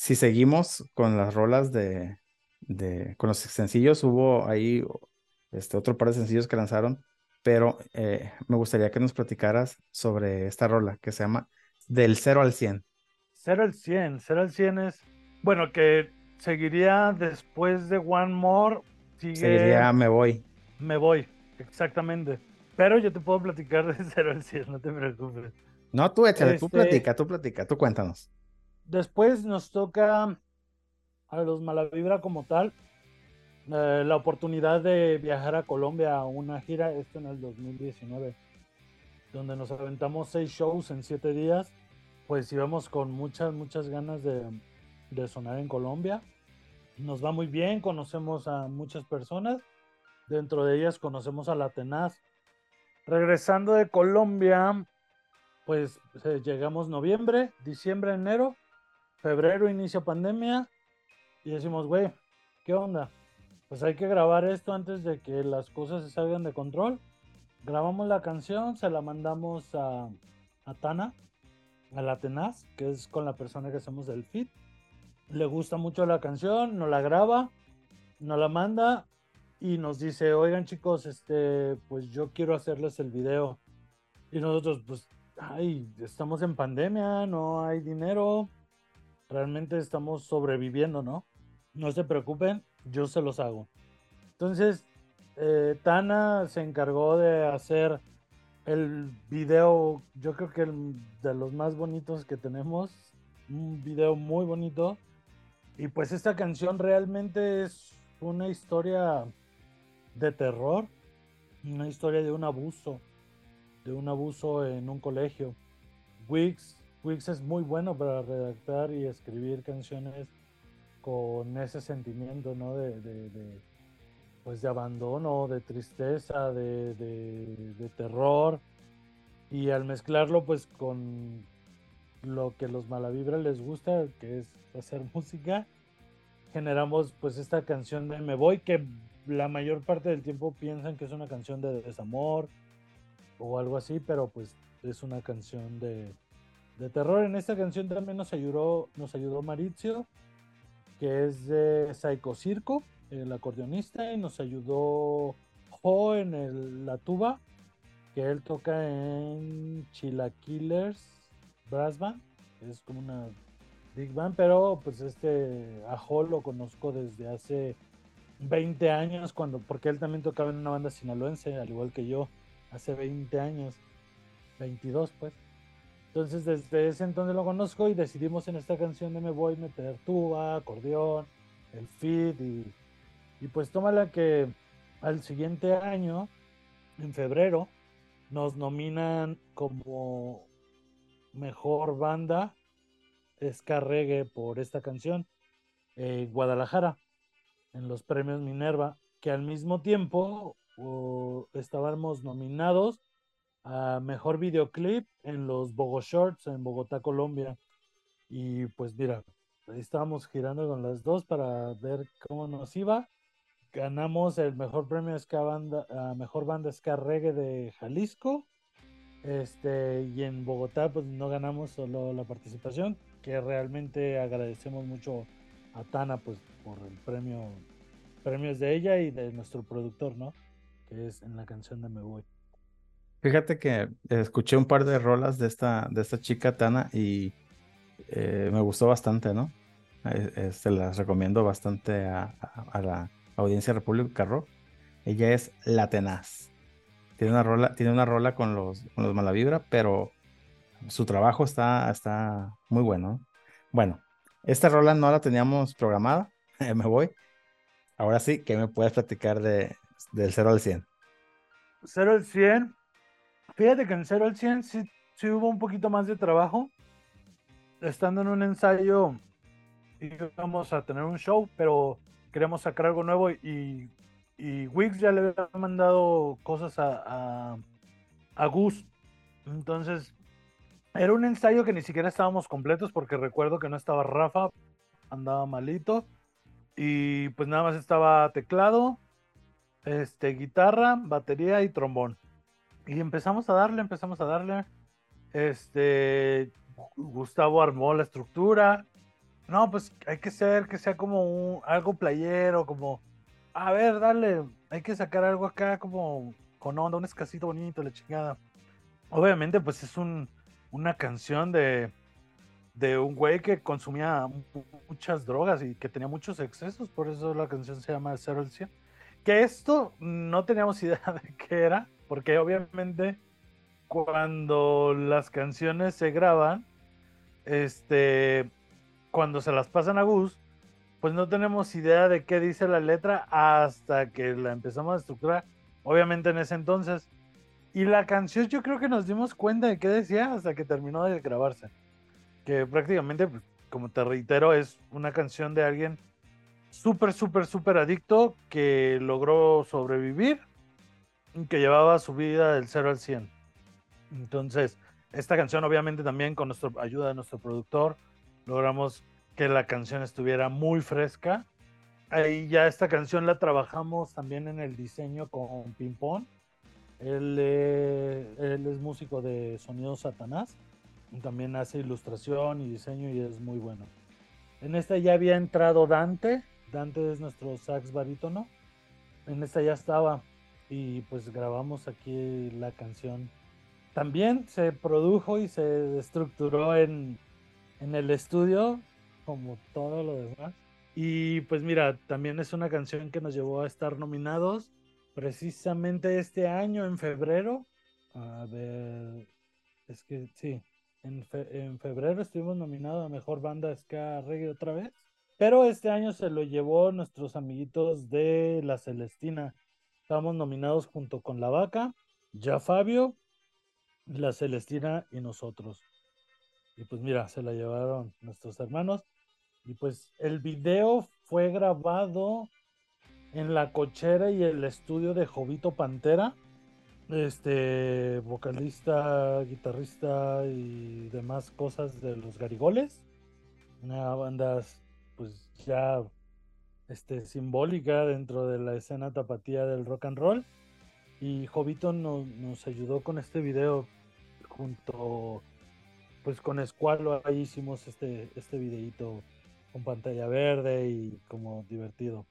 Si seguimos con las rolas de, de, con los sencillos, hubo ahí este otro par de sencillos que lanzaron, pero eh, me gustaría que nos platicaras sobre esta rola que se llama Del 0 al 100. 0 al 100, 0 al 100 es, bueno, que seguiría después de One More, sigue... Seguiría Me Voy. Me Voy, exactamente. Pero yo te puedo platicar de <laughs> 0 al 100, no te preocupes. No, tú échale, tú Este- platica, tú platica, tú cuéntanos. Después nos toca a los Malavibra como tal eh, la oportunidad de viajar a Colombia a una gira, esto en el 2019, donde nos aventamos seis shows en siete días. Pues íbamos con muchas, muchas ganas de, de sonar en Colombia. Nos va muy bien, conocemos a muchas personas. Dentro de ellas conocemos a la Tenaz. Regresando de Colombia, pues eh, llegamos noviembre, diciembre, enero, febrero inicia pandemia y decimos, güey, ¿qué onda? Pues hay que grabar esto antes de que las cosas se salgan de control. Grabamos la canción, se la mandamos a, Tana, a la Tenaz, que es con la persona que hacemos el feed. Le gusta mucho la canción, nos la graba, nos la manda y nos dice, oigan chicos, este, pues yo quiero hacerles el video. Y nosotros, pues, ay, estamos en pandemia, no hay dinero, realmente estamos sobreviviendo, ¿no? No se preocupen, yo se los hago. Entonces, eh, Tana se encargó de hacer el video, yo creo que el- de los más bonitos que tenemos, un video muy bonito. Y pues esta canción realmente es una historia de terror, una historia de un abuso, de un abuso en un colegio. Wix, Wix es muy bueno para redactar y escribir canciones con ese sentimiento, ¿no? De, pues de abandono, de tristeza, de terror. Y al mezclarlo pues con lo que los Malavibra les gusta, que es hacer <laughs> música, generamos pues esta canción de Me Voy, que la mayor parte del tiempo piensan que es una canción de desamor o algo así, pero pues es una canción de, de terror. En esta canción también nos ayudó, nos ayudó Mauricio, que es de Psycho Circo, el acordeonista, y nos ayudó Jo en el- la tuba, que él toca en Chilaquilers Brass Band, que es como una big band, pero pues este a Jo lo conozco desde hace 20 años, cuando, porque él también tocaba en una banda sinaloense, al igual que yo, hace 20 años, 22 pues. Entonces desde ese entonces lo conozco y decidimos en esta canción de Me Voy meter tuba, acordeón, el feed y, y pues tómala que al siguiente año, en febrero, nos nominan como mejor banda ska reggae por esta canción en Guadalajara en los premios Minerva que al mismo tiempo uh, estábamos nominados a mejor videoclip en los Bogo Shorts en Bogotá, Colombia. Y pues mira, ahí estábamos girando con las dos para ver cómo nos iba. Ganamos el mejor premio ska banda, mejor banda ska reggae de Jalisco. Este, y en Bogotá pues no ganamos solo la participación, que realmente agradecemos mucho a Tana pues por el premio, premios de ella y de nuestro productor, ¿no? Que es en la canción de Me Voy. Fíjate que escuché un par de rolas de esta, de esta chica Tana y eh, me gustó bastante, ¿no? Eh, eh, se las recomiendo bastante a, a- a la audiencia República Rock. Ella es La Tenaz. Tiene una rola, tiene una rola con los, con los Malavibra, pero su trabajo está, está muy bueno. ¿no? Bueno, esta rola no la teníamos programada. <laughs> me voy. Ahora sí, ¿qué me puedes platicar de, del 0 al 100? 0 al 100. Fíjate que en 0 al 100 sí, sí hubo un poquito más de trabajo. Estando en un ensayo, íbamos a tener un show, pero queríamos sacar algo nuevo y, y Wix ya le había mandado cosas a, a, a Gus. Entonces, era un ensayo que ni siquiera estábamos completos porque recuerdo que no estaba Rafa, andaba malito. Y pues nada más estaba teclado, este, guitarra, batería y trombón. Y empezamos a darle, empezamos a darle. Este, Gustavo armó la estructura, no, pues hay que ser que sea como un, algo playero, como, a ver, dale, hay que sacar algo acá como con onda, un escasito bonito, la chingada. Obviamente, pues es un, una canción de, de un güey que consumía muchas drogas y que tenía muchos excesos, por eso la canción se llama Cero el 100. Que esto no teníamos <laughs> idea de qué era, porque obviamente cuando las canciones se graban, este, cuando se las pasan a Gus, pues no tenemos idea de qué dice la letra hasta que la empezamos a estructurar, obviamente en ese entonces. Y la canción yo creo que nos dimos cuenta de qué decía hasta que terminó de grabarse. Que prácticamente, pues, como te reitero, es una canción de alguien súper, súper, súper adicto que logró sobrevivir que llevaba su vida del 0 al 100. Entonces, esta canción obviamente también con nuestra ayuda de nuestro productor logramos que la canción estuviera muy fresca. Ahí ya esta canción la trabajamos también en el diseño con Pimpón. Él, eh, él es músico de Sonido Satanás. También hace ilustración y diseño y es muy bueno. En esta ya había entrado Dante. Dante es nuestro sax barítono. En esta ya estaba. Y pues grabamos aquí la canción también se produjo y se estructuró en, el estudio, como todo lo demás. Y pues mira, también es una canción que nos llevó a estar nominados precisamente este año, en febrero. A ver, es que sí, en, en febrero estuvimos nominados a Mejor Banda Ska Reggae otra vez. Pero este año se lo llevó nuestros amiguitos de La Celestina. Estábamos nominados junto con La Vaca, Ya Fabio, la Celestina y nosotros. Y pues mira, se la llevaron nuestros hermanos. Y pues el video fue grabado en la cochera y el estudio de Jovito Pantera. Este vocalista, guitarrista y demás cosas de los Garigoles. Una banda pues ya este, simbólica dentro de la escena tapatía del rock and roll. Y Jovito nos ayudó con este video junto pues con Escualo ahí hicimos este, este videito con pantalla verde y como divertido.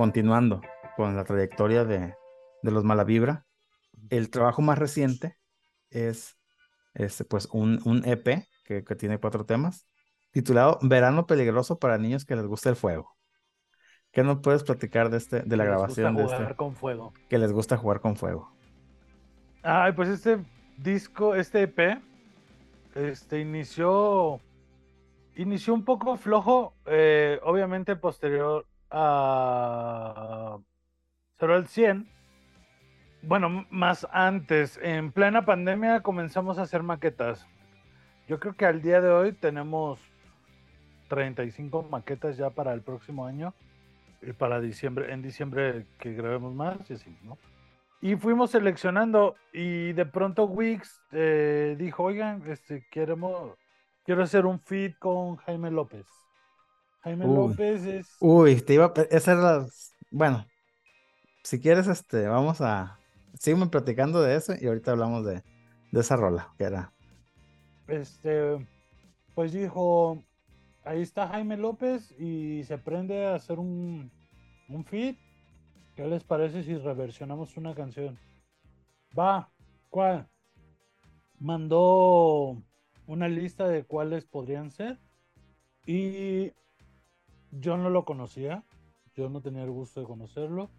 Continuando con la trayectoria de, de los Malavibra, el trabajo más reciente es, es pues un, un EP que, que tiene cuatro temas, titulado Verano peligroso para niños que les gusta el fuego. ¿Qué nos puedes platicar de este, de la grabación gusta de jugar este? con fuego. Que les gusta jugar con fuego. Ay, pues este disco, este EP, este inició, inició un poco flojo, eh, obviamente posterior a Cero al 100. Bueno, más antes, en plena pandemia comenzamos a hacer maquetas. Yo creo que al día de hoy tenemos 35 maquetas ya para el próximo año y para diciembre, en diciembre que grabemos más y así, ¿no? Y fuimos seleccionando y de pronto Wix eh, dijo, oigan, este, queremos, quiero hacer un feed con Jaime López. Jaime Uy. López es... Uy, te iba a... Esa era la... Bueno, si quieres, este, vamos a... Sígueme platicando de eso y ahorita hablamos de, de esa rola, que era... este, pues dijo, ahí está Jaime López y se prende a hacer un, un feed. ¿Qué les parece si reversionamos una canción? Va, ¿cuál? Mandó una lista de cuáles podrían ser y yo no lo conocía, yo no tenía el gusto de conocerlo.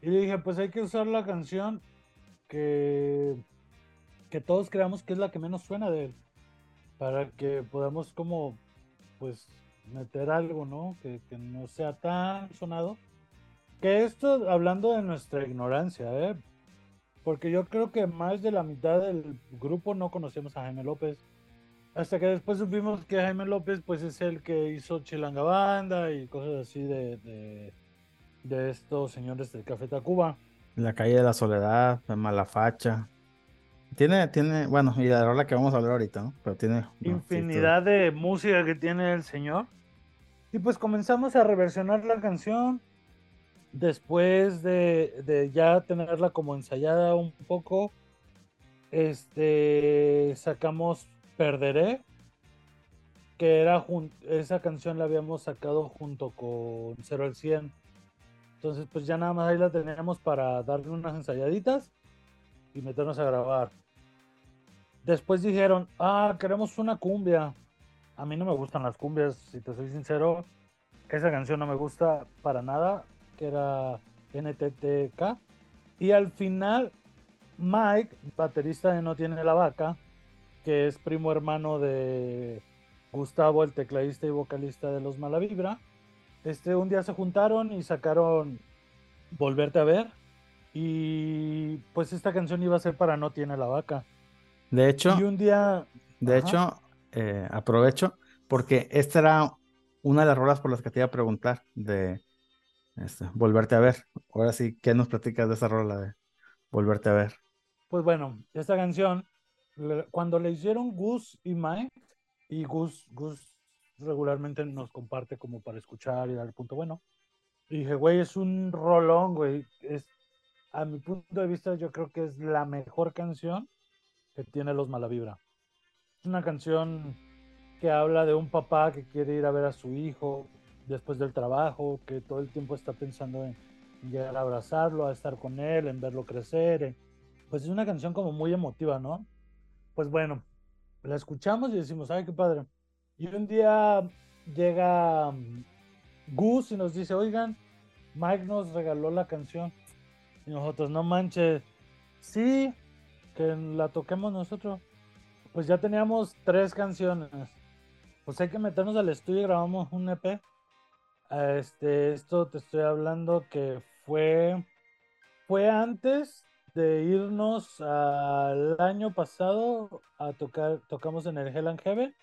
Y dije, pues hay que usar la canción que que todos creamos que es la que menos suena de él. Para que podamos como, pues, meter algo, ¿no? Que, que no sea tan sonado. Que esto, hablando de nuestra ignorancia, ¿eh? Porque yo creo que más de la mitad del grupo no conocemos a Jaime López. Hasta que después supimos que Jaime López, pues, es el que hizo Chilanga Banda y cosas así de, de, de estos señores del Café Tacuba. La calle de la soledad, Malafacha. Tiene, tiene, bueno, y la rola que vamos a hablar ahorita, ¿no? Pero tiene... no, sí, infinidad de música que tiene el señor. Y pues comenzamos a reversionar la canción. Después de, de ya tenerla como ensayada un poco, este sacamos Perderé, que era esa canción la habíamos sacado junto con Cero al 100. Entonces, pues ya nada más ahí la teníamos para darle unas ensayaditas y meternos a grabar. Después dijeron, ah, queremos una cumbia. A mí no me gustan las cumbias, si te soy sincero. Esa canción no me gusta para nada, que era NTTK. Y al final, Mike, baterista de No Tiene la Vaca, que es primo hermano de Gustavo, el tecladista y vocalista de Los Malavibra, este, un día se juntaron y sacaron Volverte a ver. Y pues esta canción iba a ser para No Tiene la Vaca. De hecho, Y un día. de Ajá. hecho, eh, aprovecho porque esta era una de las rolas por las que te iba a preguntar de este, volverte a ver. Ahora sí, ¿qué nos platicas de esa rola de volverte a ver? Pues bueno, esta canción, cuando le hicieron Gus y Mike, y Gus, Gus regularmente nos comparte como para escuchar y dar el punto bueno. Y dije, güey, es un rolón, güey. Es, a mi punto de vista, yo creo que es la mejor canción que tiene Los Malavibra. Es una canción que habla de un papá que quiere ir a ver a su hijo después del trabajo, que todo el tiempo está pensando en llegar a abrazarlo, a estar con él, en verlo crecer. Pues es una canción como muy emotiva, ¿no? Pues bueno, la escuchamos y decimos, ay, qué padre. Y un día llega mm, Gus y nos dice, oigan, Mike nos regaló la canción. Y nosotros, no manches, sí, que la toquemos nosotros. Pues ya teníamos tres canciones. Pues hay que meternos al estudio y grabamos un EP. Este, esto te estoy hablando que fue, fue antes de irnos al año pasado a tocar, tocamos en el Hell and Heaven.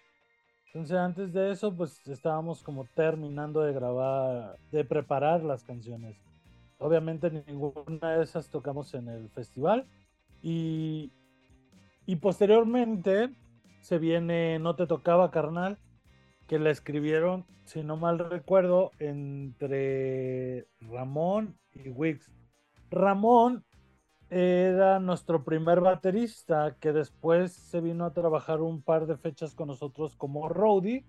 Entonces antes de eso, pues estábamos como terminando de grabar, de preparar las canciones. Obviamente ninguna de esas tocamos en el festival. Y, y posteriormente se viene No te tocaba, carnal, que la escribieron, si no mal recuerdo, entre Ramón y Wix. Ramón era nuestro primer baterista que después se vino a trabajar un par de fechas con nosotros como roadie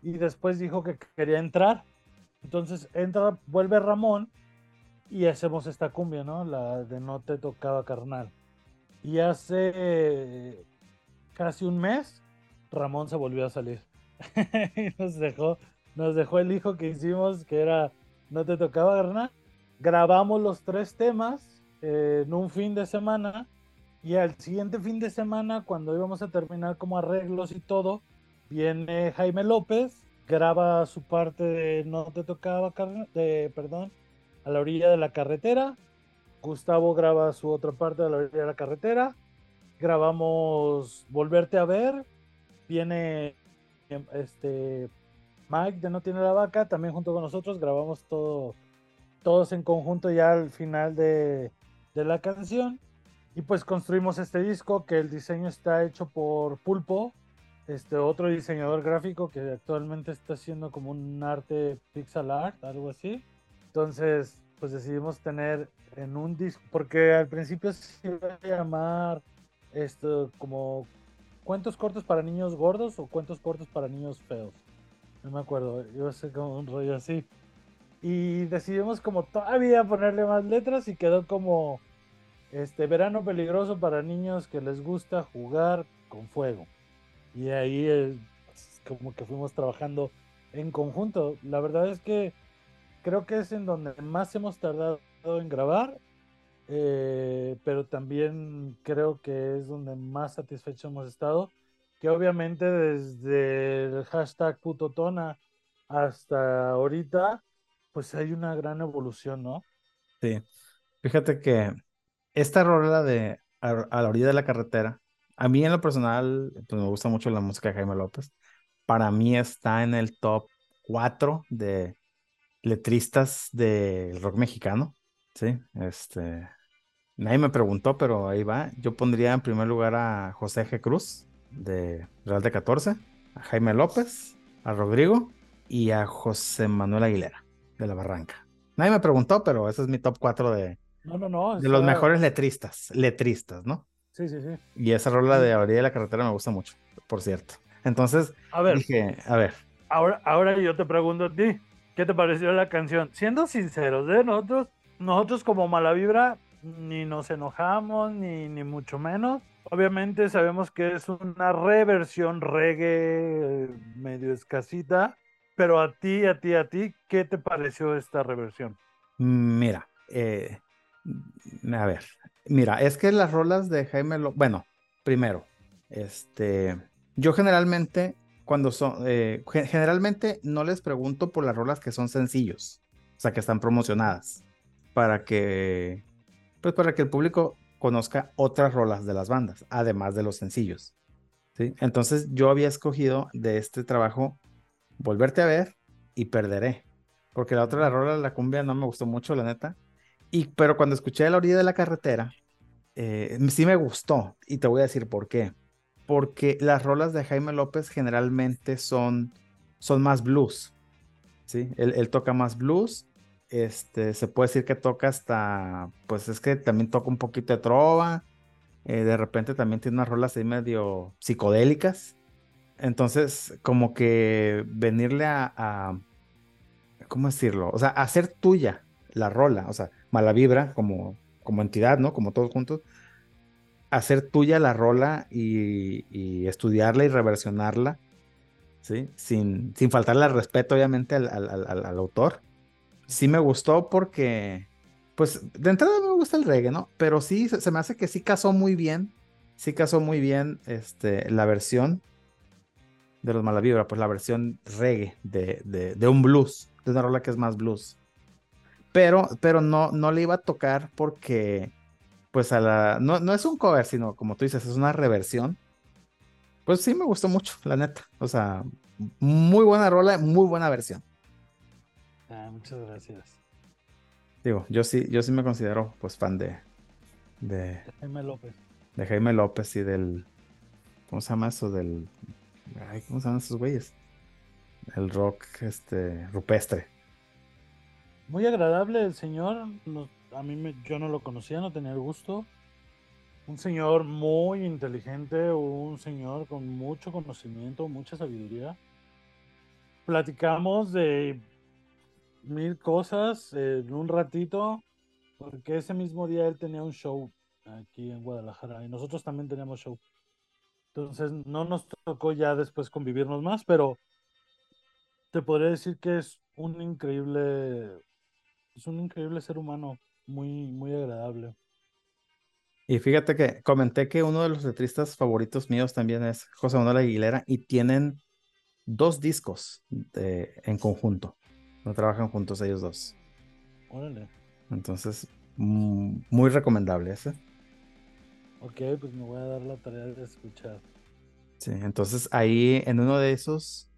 y después dijo que quería entrar Entonces entra, vuelve Ramón y hacemos esta cumbia, ¿no? La de No te tocaba carnal. Y hace casi un mes, Ramón se volvió a salir. <laughs> y nos dejó, nos dejó el hijo que hicimos, que era No te tocaba carnal. Grabamos los tres temas eh, en un fin de semana. Y al siguiente fin de semana, cuando íbamos a terminar como arreglos y todo, viene Jaime López, graba su parte de No te tocaba de, perdón, a la orilla de la carretera. Gustavo graba su otra parte a la orilla de la carretera. Grabamos Volverte a ver. Viene este Mike de No Tiene la Vaca, también junto con nosotros. Grabamos todo, todos en conjunto ya al final de, de la canción. Y pues construimos este disco que el diseño está hecho por Pulpo, este otro diseñador gráfico que actualmente está haciendo como un arte pixel art, algo así. Entonces, pues decidimos tener en un disco, porque al principio se iba a llamar esto como cuentos cortos para niños gordos o cuentos cortos para niños feos. No me acuerdo, a ser como un rollo así. Y decidimos como todavía ponerle más letras y quedó como este verano peligroso para niños que les gusta jugar con fuego. Y ahí como que fuimos trabajando en conjunto. La verdad es que creo que es en donde más hemos tardado en grabar, eh, pero también creo que es donde más satisfechos hemos estado. Que obviamente desde el hashtag putotona hasta ahorita, pues hay una gran evolución, ¿no? Sí. Fíjate que esta rola de a, la orilla de la carretera, a mí en lo personal, pues me gusta mucho la música de Jaime López. Para mí está en el top 4 de letristas del rock mexicano. Sí, este. Nadie me preguntó, pero ahí va. Yo pondría en primer lugar a José G. Cruz, de Real de 14, a Jaime López, a Rodrigo y a José Manuel Aguilera, de La Barranca. Nadie me preguntó, pero ese es mi top 4 de, no, no, no, de los mejores letristas, letristas, ¿no? Sí, sí, sí. Y esa rola de orilla de la carretera me gusta mucho, por cierto. Entonces, a ver, dije, a ver. Ahora, ahora yo te pregunto a ti, ¿qué te pareció la canción? Siendo sinceros, ¿eh? Nosotros, nosotros como mala vibra, ni nos enojamos, ni, ni mucho menos. Obviamente sabemos que es una reversión reggae medio escasita, pero a ti, a ti, a ti, ¿qué te pareció esta reversión? Mira, eh, a ver, mira, es que las rolas de Jaime, Lo bueno, primero, este, yo generalmente cuando son, eh, generalmente no les pregunto por las rolas que son sencillos, o sea, que están promocionadas, para que, pues para que el público conozca otras rolas de las bandas, además de los sencillos. ¿sí? Entonces yo había escogido de este trabajo Volverte a ver y Perderé, porque la otra, la rola de la cumbia, no me gustó mucho, la neta. Y, pero cuando escuché la orilla de la carretera, eh, sí me gustó, y te voy a decir por qué porque las rolas de Jaime López generalmente son, son más blues. ¿sí? Él, toca más blues. Este, se puede decir que toca hasta, pues es que también toca un poquito de trova. Eh, de repente también tiene unas rolas ahí medio psicodélicas. Entonces, como que venirle a, ¿cómo decirlo? O sea, hacer tuya la rola, o sea, mala vibra como, como entidad, ¿no? Como todos juntos hacer tuya la rola y, estudiarla y reversionarla, ¿sí? Sin, sin faltarle al respeto, obviamente, al, al, autor. Sí me gustó porque, pues, de entrada me gusta el reggae, ¿no? Pero sí, se, me hace que sí casó muy bien, sí casó muy bien este, la versión de los Malavibra, pues la versión reggae de, de, de, un blues, de una rola que es más blues. Pero, pero no, no le iba a tocar porque pues a la. No, no es un cover, sino como tú dices, es una reversión. Pues sí me gustó mucho, la neta. O sea, muy buena rola, muy buena versión. Ah, muchas gracias. Digo, yo sí, yo sí me considero pues fan de, de, Jaime López. De Jaime López y del. ¿Cómo se llama eso? Del. Ay, ¿cómo se llaman esos güeyes? El rock este rupestre. Muy agradable el señor a mí me, yo no lo conocía, no tenía gusto. Un señor muy inteligente, un señor con mucho conocimiento, mucha sabiduría. Platicamos de mil cosas en un ratito, porque ese mismo día él tenía un show aquí en Guadalajara y nosotros también teníamos show. Entonces no nos tocó ya después convivirnos más, pero te podría decir que es un increíble, es un increíble ser humano, muy, muy agradable. Y fíjate que comenté que uno de los letristas favoritos míos también es José Manuel Aguilera y tienen dos discos en conjunto. No trabajan juntos ellos dos. Órale. Entonces, mm, muy recomendable ese. Ok, pues me voy a dar la tarea de escuchar. Sí, entonces ahí en uno de esos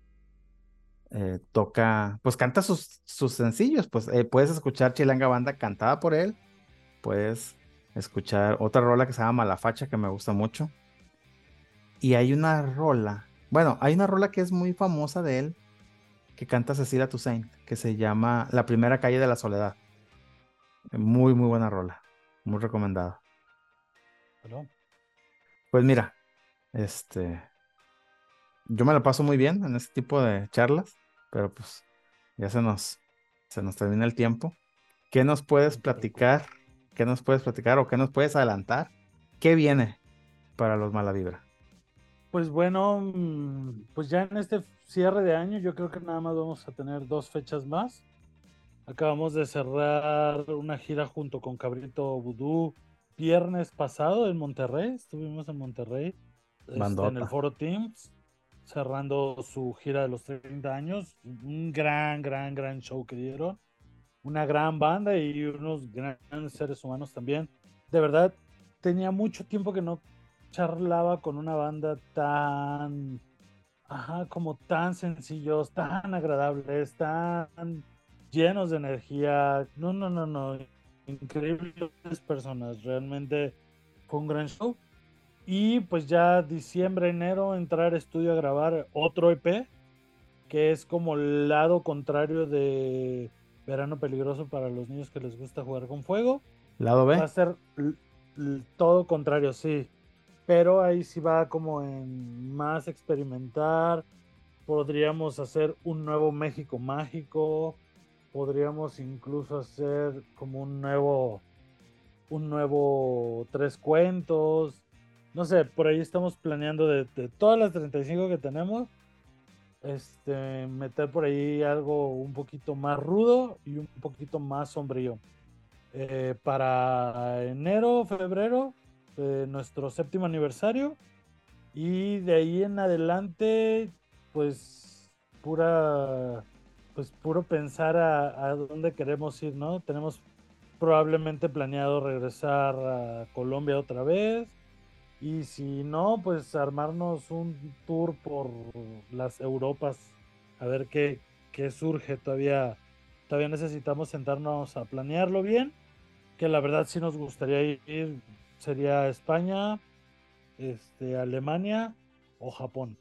eh, toca, pues canta sus, sus sencillos, pues eh, puedes escuchar Chilanga Banda cantada por él, puedes escuchar otra rola que se llama Malafacha que me gusta mucho. Y hay una rola, bueno, hay una rola que es muy famosa de él, que canta Cecilia Toussaint, que se llama La primera calle de la soledad. Muy, muy buena rola, muy recomendada. Pues mira, este, yo me la paso muy bien en este tipo de charlas, pero pues ya se nos, se nos termina el tiempo. ¿Qué nos puedes platicar? ¿Qué nos puedes platicar o qué nos puedes adelantar? ¿Qué viene para los Malavibra? Pues bueno, mm, pues ya en este cierre de año yo creo que nada más vamos a tener dos fechas más. Acabamos de cerrar una gira junto con Cabrito Vudú viernes pasado en Monterrey. Estuvimos en Monterrey este, en el Foro Teams cerrando su gira de los 30 años. Un gran, gran, gran show que dieron. Una gran banda y unos grandes seres humanos también. De verdad, tenía mucho tiempo que no charlaba con una banda tan, ajá, como tan sencillos, tan agradables, tan llenos de energía. No, no, no, no. Increíbles personas. Realmente fue un gran show. Y pues ya diciembre, enero, entrar estudio a grabar otro EP, que es como el lado contrario de Verano Peligroso para los niños que les gusta jugar con fuego. Lado B. Va a ser todo contrario, sí. Pero ahí sí va como en más experimentar. Podríamos hacer un nuevo México mágico. Podríamos incluso hacer como un nuevo un nuevo tres cuentos no sé, por ahí estamos planeando de, todas las 35 que tenemos, este, meter por ahí algo un poquito más rudo y un poquito más sombrío. Eh, para enero, febrero, nuestro séptimo aniversario. Y de ahí en adelante, pues pura, pues puro pensar a, dónde queremos ir, ¿no? Tenemos probablemente planeado regresar a Colombia otra vez y si no, pues armarnos un tour por las Europas, a ver qué, qué surge. Todavía, todavía necesitamos sentarnos a planearlo bien. Que la verdad sí nos gustaría ir, sería España, este, Alemania o Japón.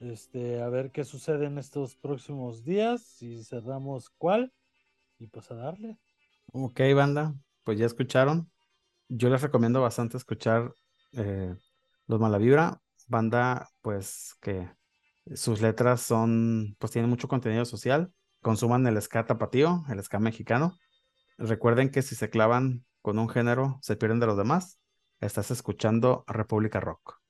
Este, a ver qué sucede en estos próximos días, si cerramos cuál, y pues a darle. Ok, banda, pues ya escucharon. Yo les recomiendo bastante escuchar eh, los Malavibra, banda pues que sus letras son, pues tienen mucho contenido social, consuman el ska tapatío, el ska mexicano. Recuerden que si se clavan con un género, se pierden de los demás. Estás escuchando República Rock.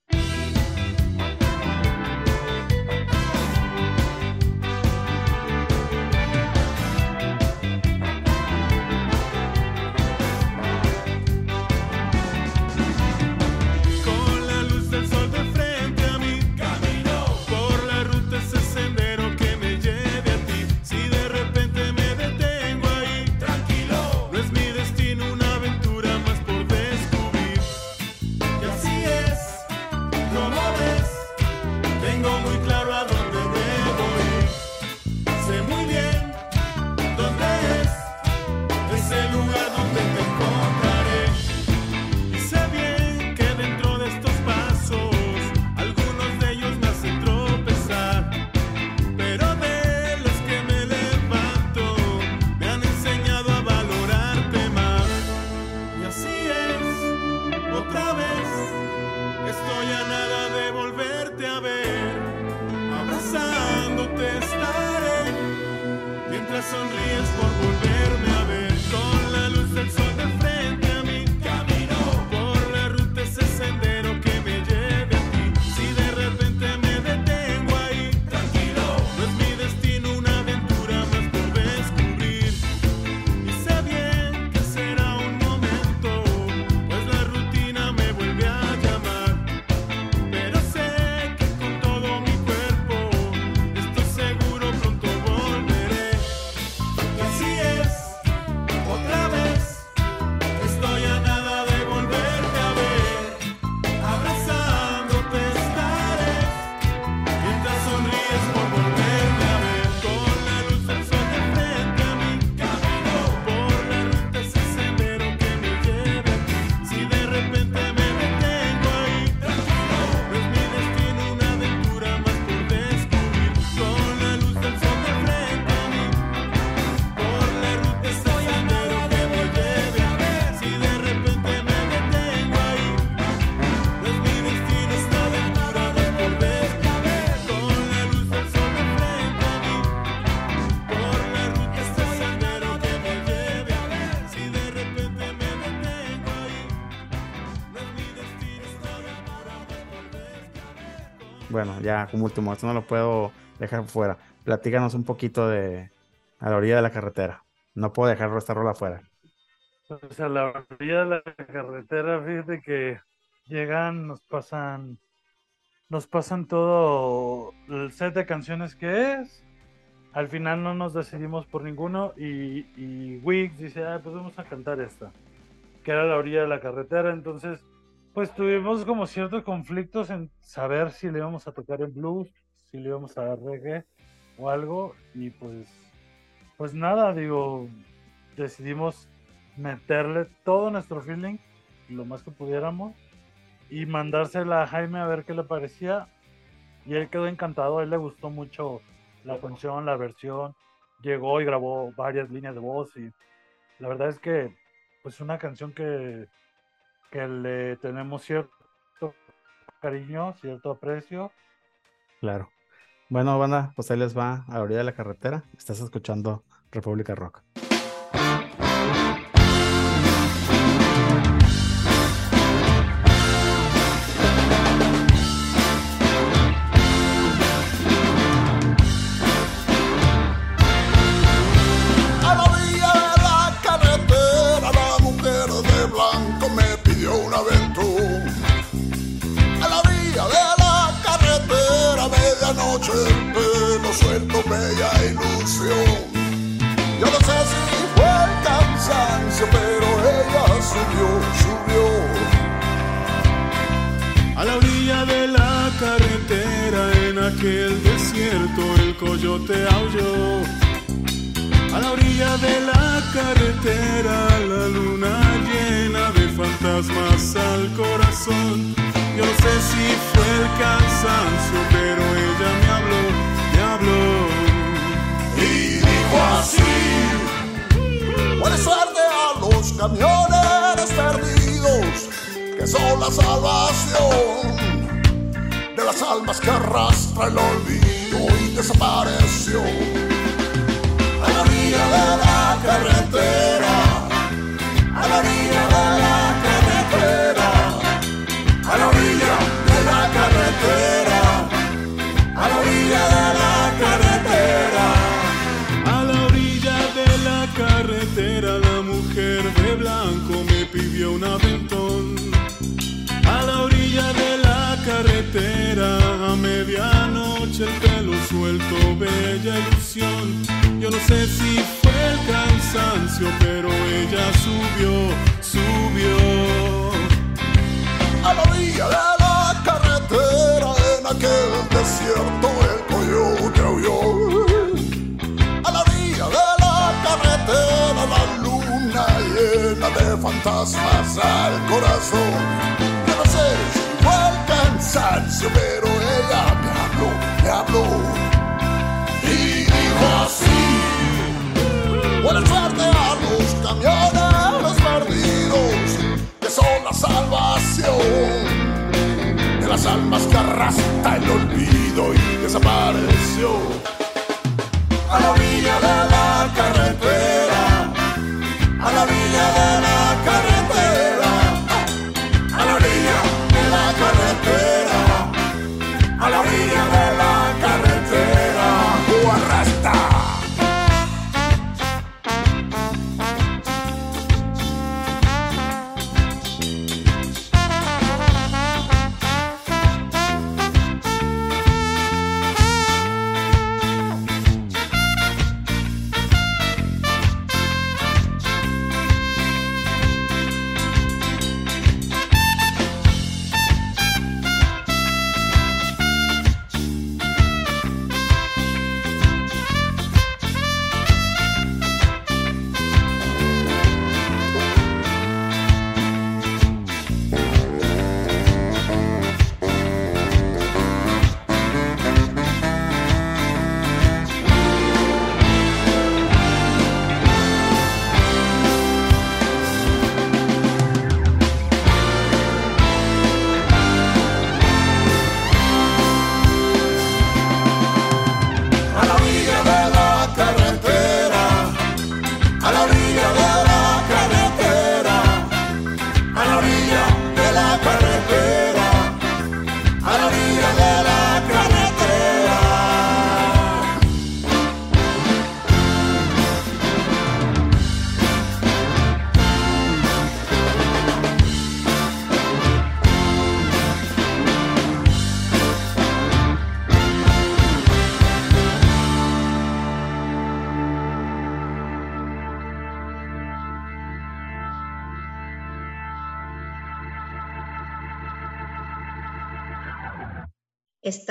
Ya como último, esto no lo puedo dejar fuera. Platícanos un poquito de a la orilla de la carretera. No puedo dejar esta rola fuera. Pues a la orilla de la carretera, fíjate que llegan, nos pasan, nos pasan todo el set de canciones que es. Al final no nos decidimos por ninguno y, y dice, ah, pues vamos a cantar esta, que era la orilla de la carretera. Entonces, pues tuvimos como ciertos conflictos en saber si le íbamos a tocar en blues, si le íbamos a dar reggae o algo. Y pues, pues nada, digo, decidimos meterle todo nuestro feeling, lo más que pudiéramos, y mandársela a Jaime a ver qué le parecía. Y él quedó encantado, a él le gustó mucho la función, la versión. Llegó y grabó varias líneas de voz y la verdad es que pues una canción que que le tenemos cierto cariño, cierto aprecio. Claro. Bueno, banda, pues ahí les va a la orilla de la carretera. Estás escuchando República Rock. Corazón. Yo no sé si fue el cansancio, pero ella me habló, me habló. Y dijo así, buena suerte a los camiones perdidos, que son la salvación de las almas que arrastra el olvido y desapareció. A la orilla de la carretera, a la orilla de la carretera a medianoche el pelo suelto, bella ilusión. Yo no sé si fue el cansancio, pero ella subió, subió. A la orilla de la carretera, en aquel desierto, el coyote aulló. A la orilla de la carretera, la luna llena de fantasmas al corazón. Si pero ella me habló, me habló. Y dijo así: Buena suerte a los camiones perdidos, que son la salvación de las almas que arrastra el olvido y desapareció. A la orilla de la carretera, a la orilla de la carretera,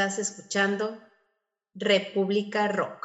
Estás escuchando República Rock.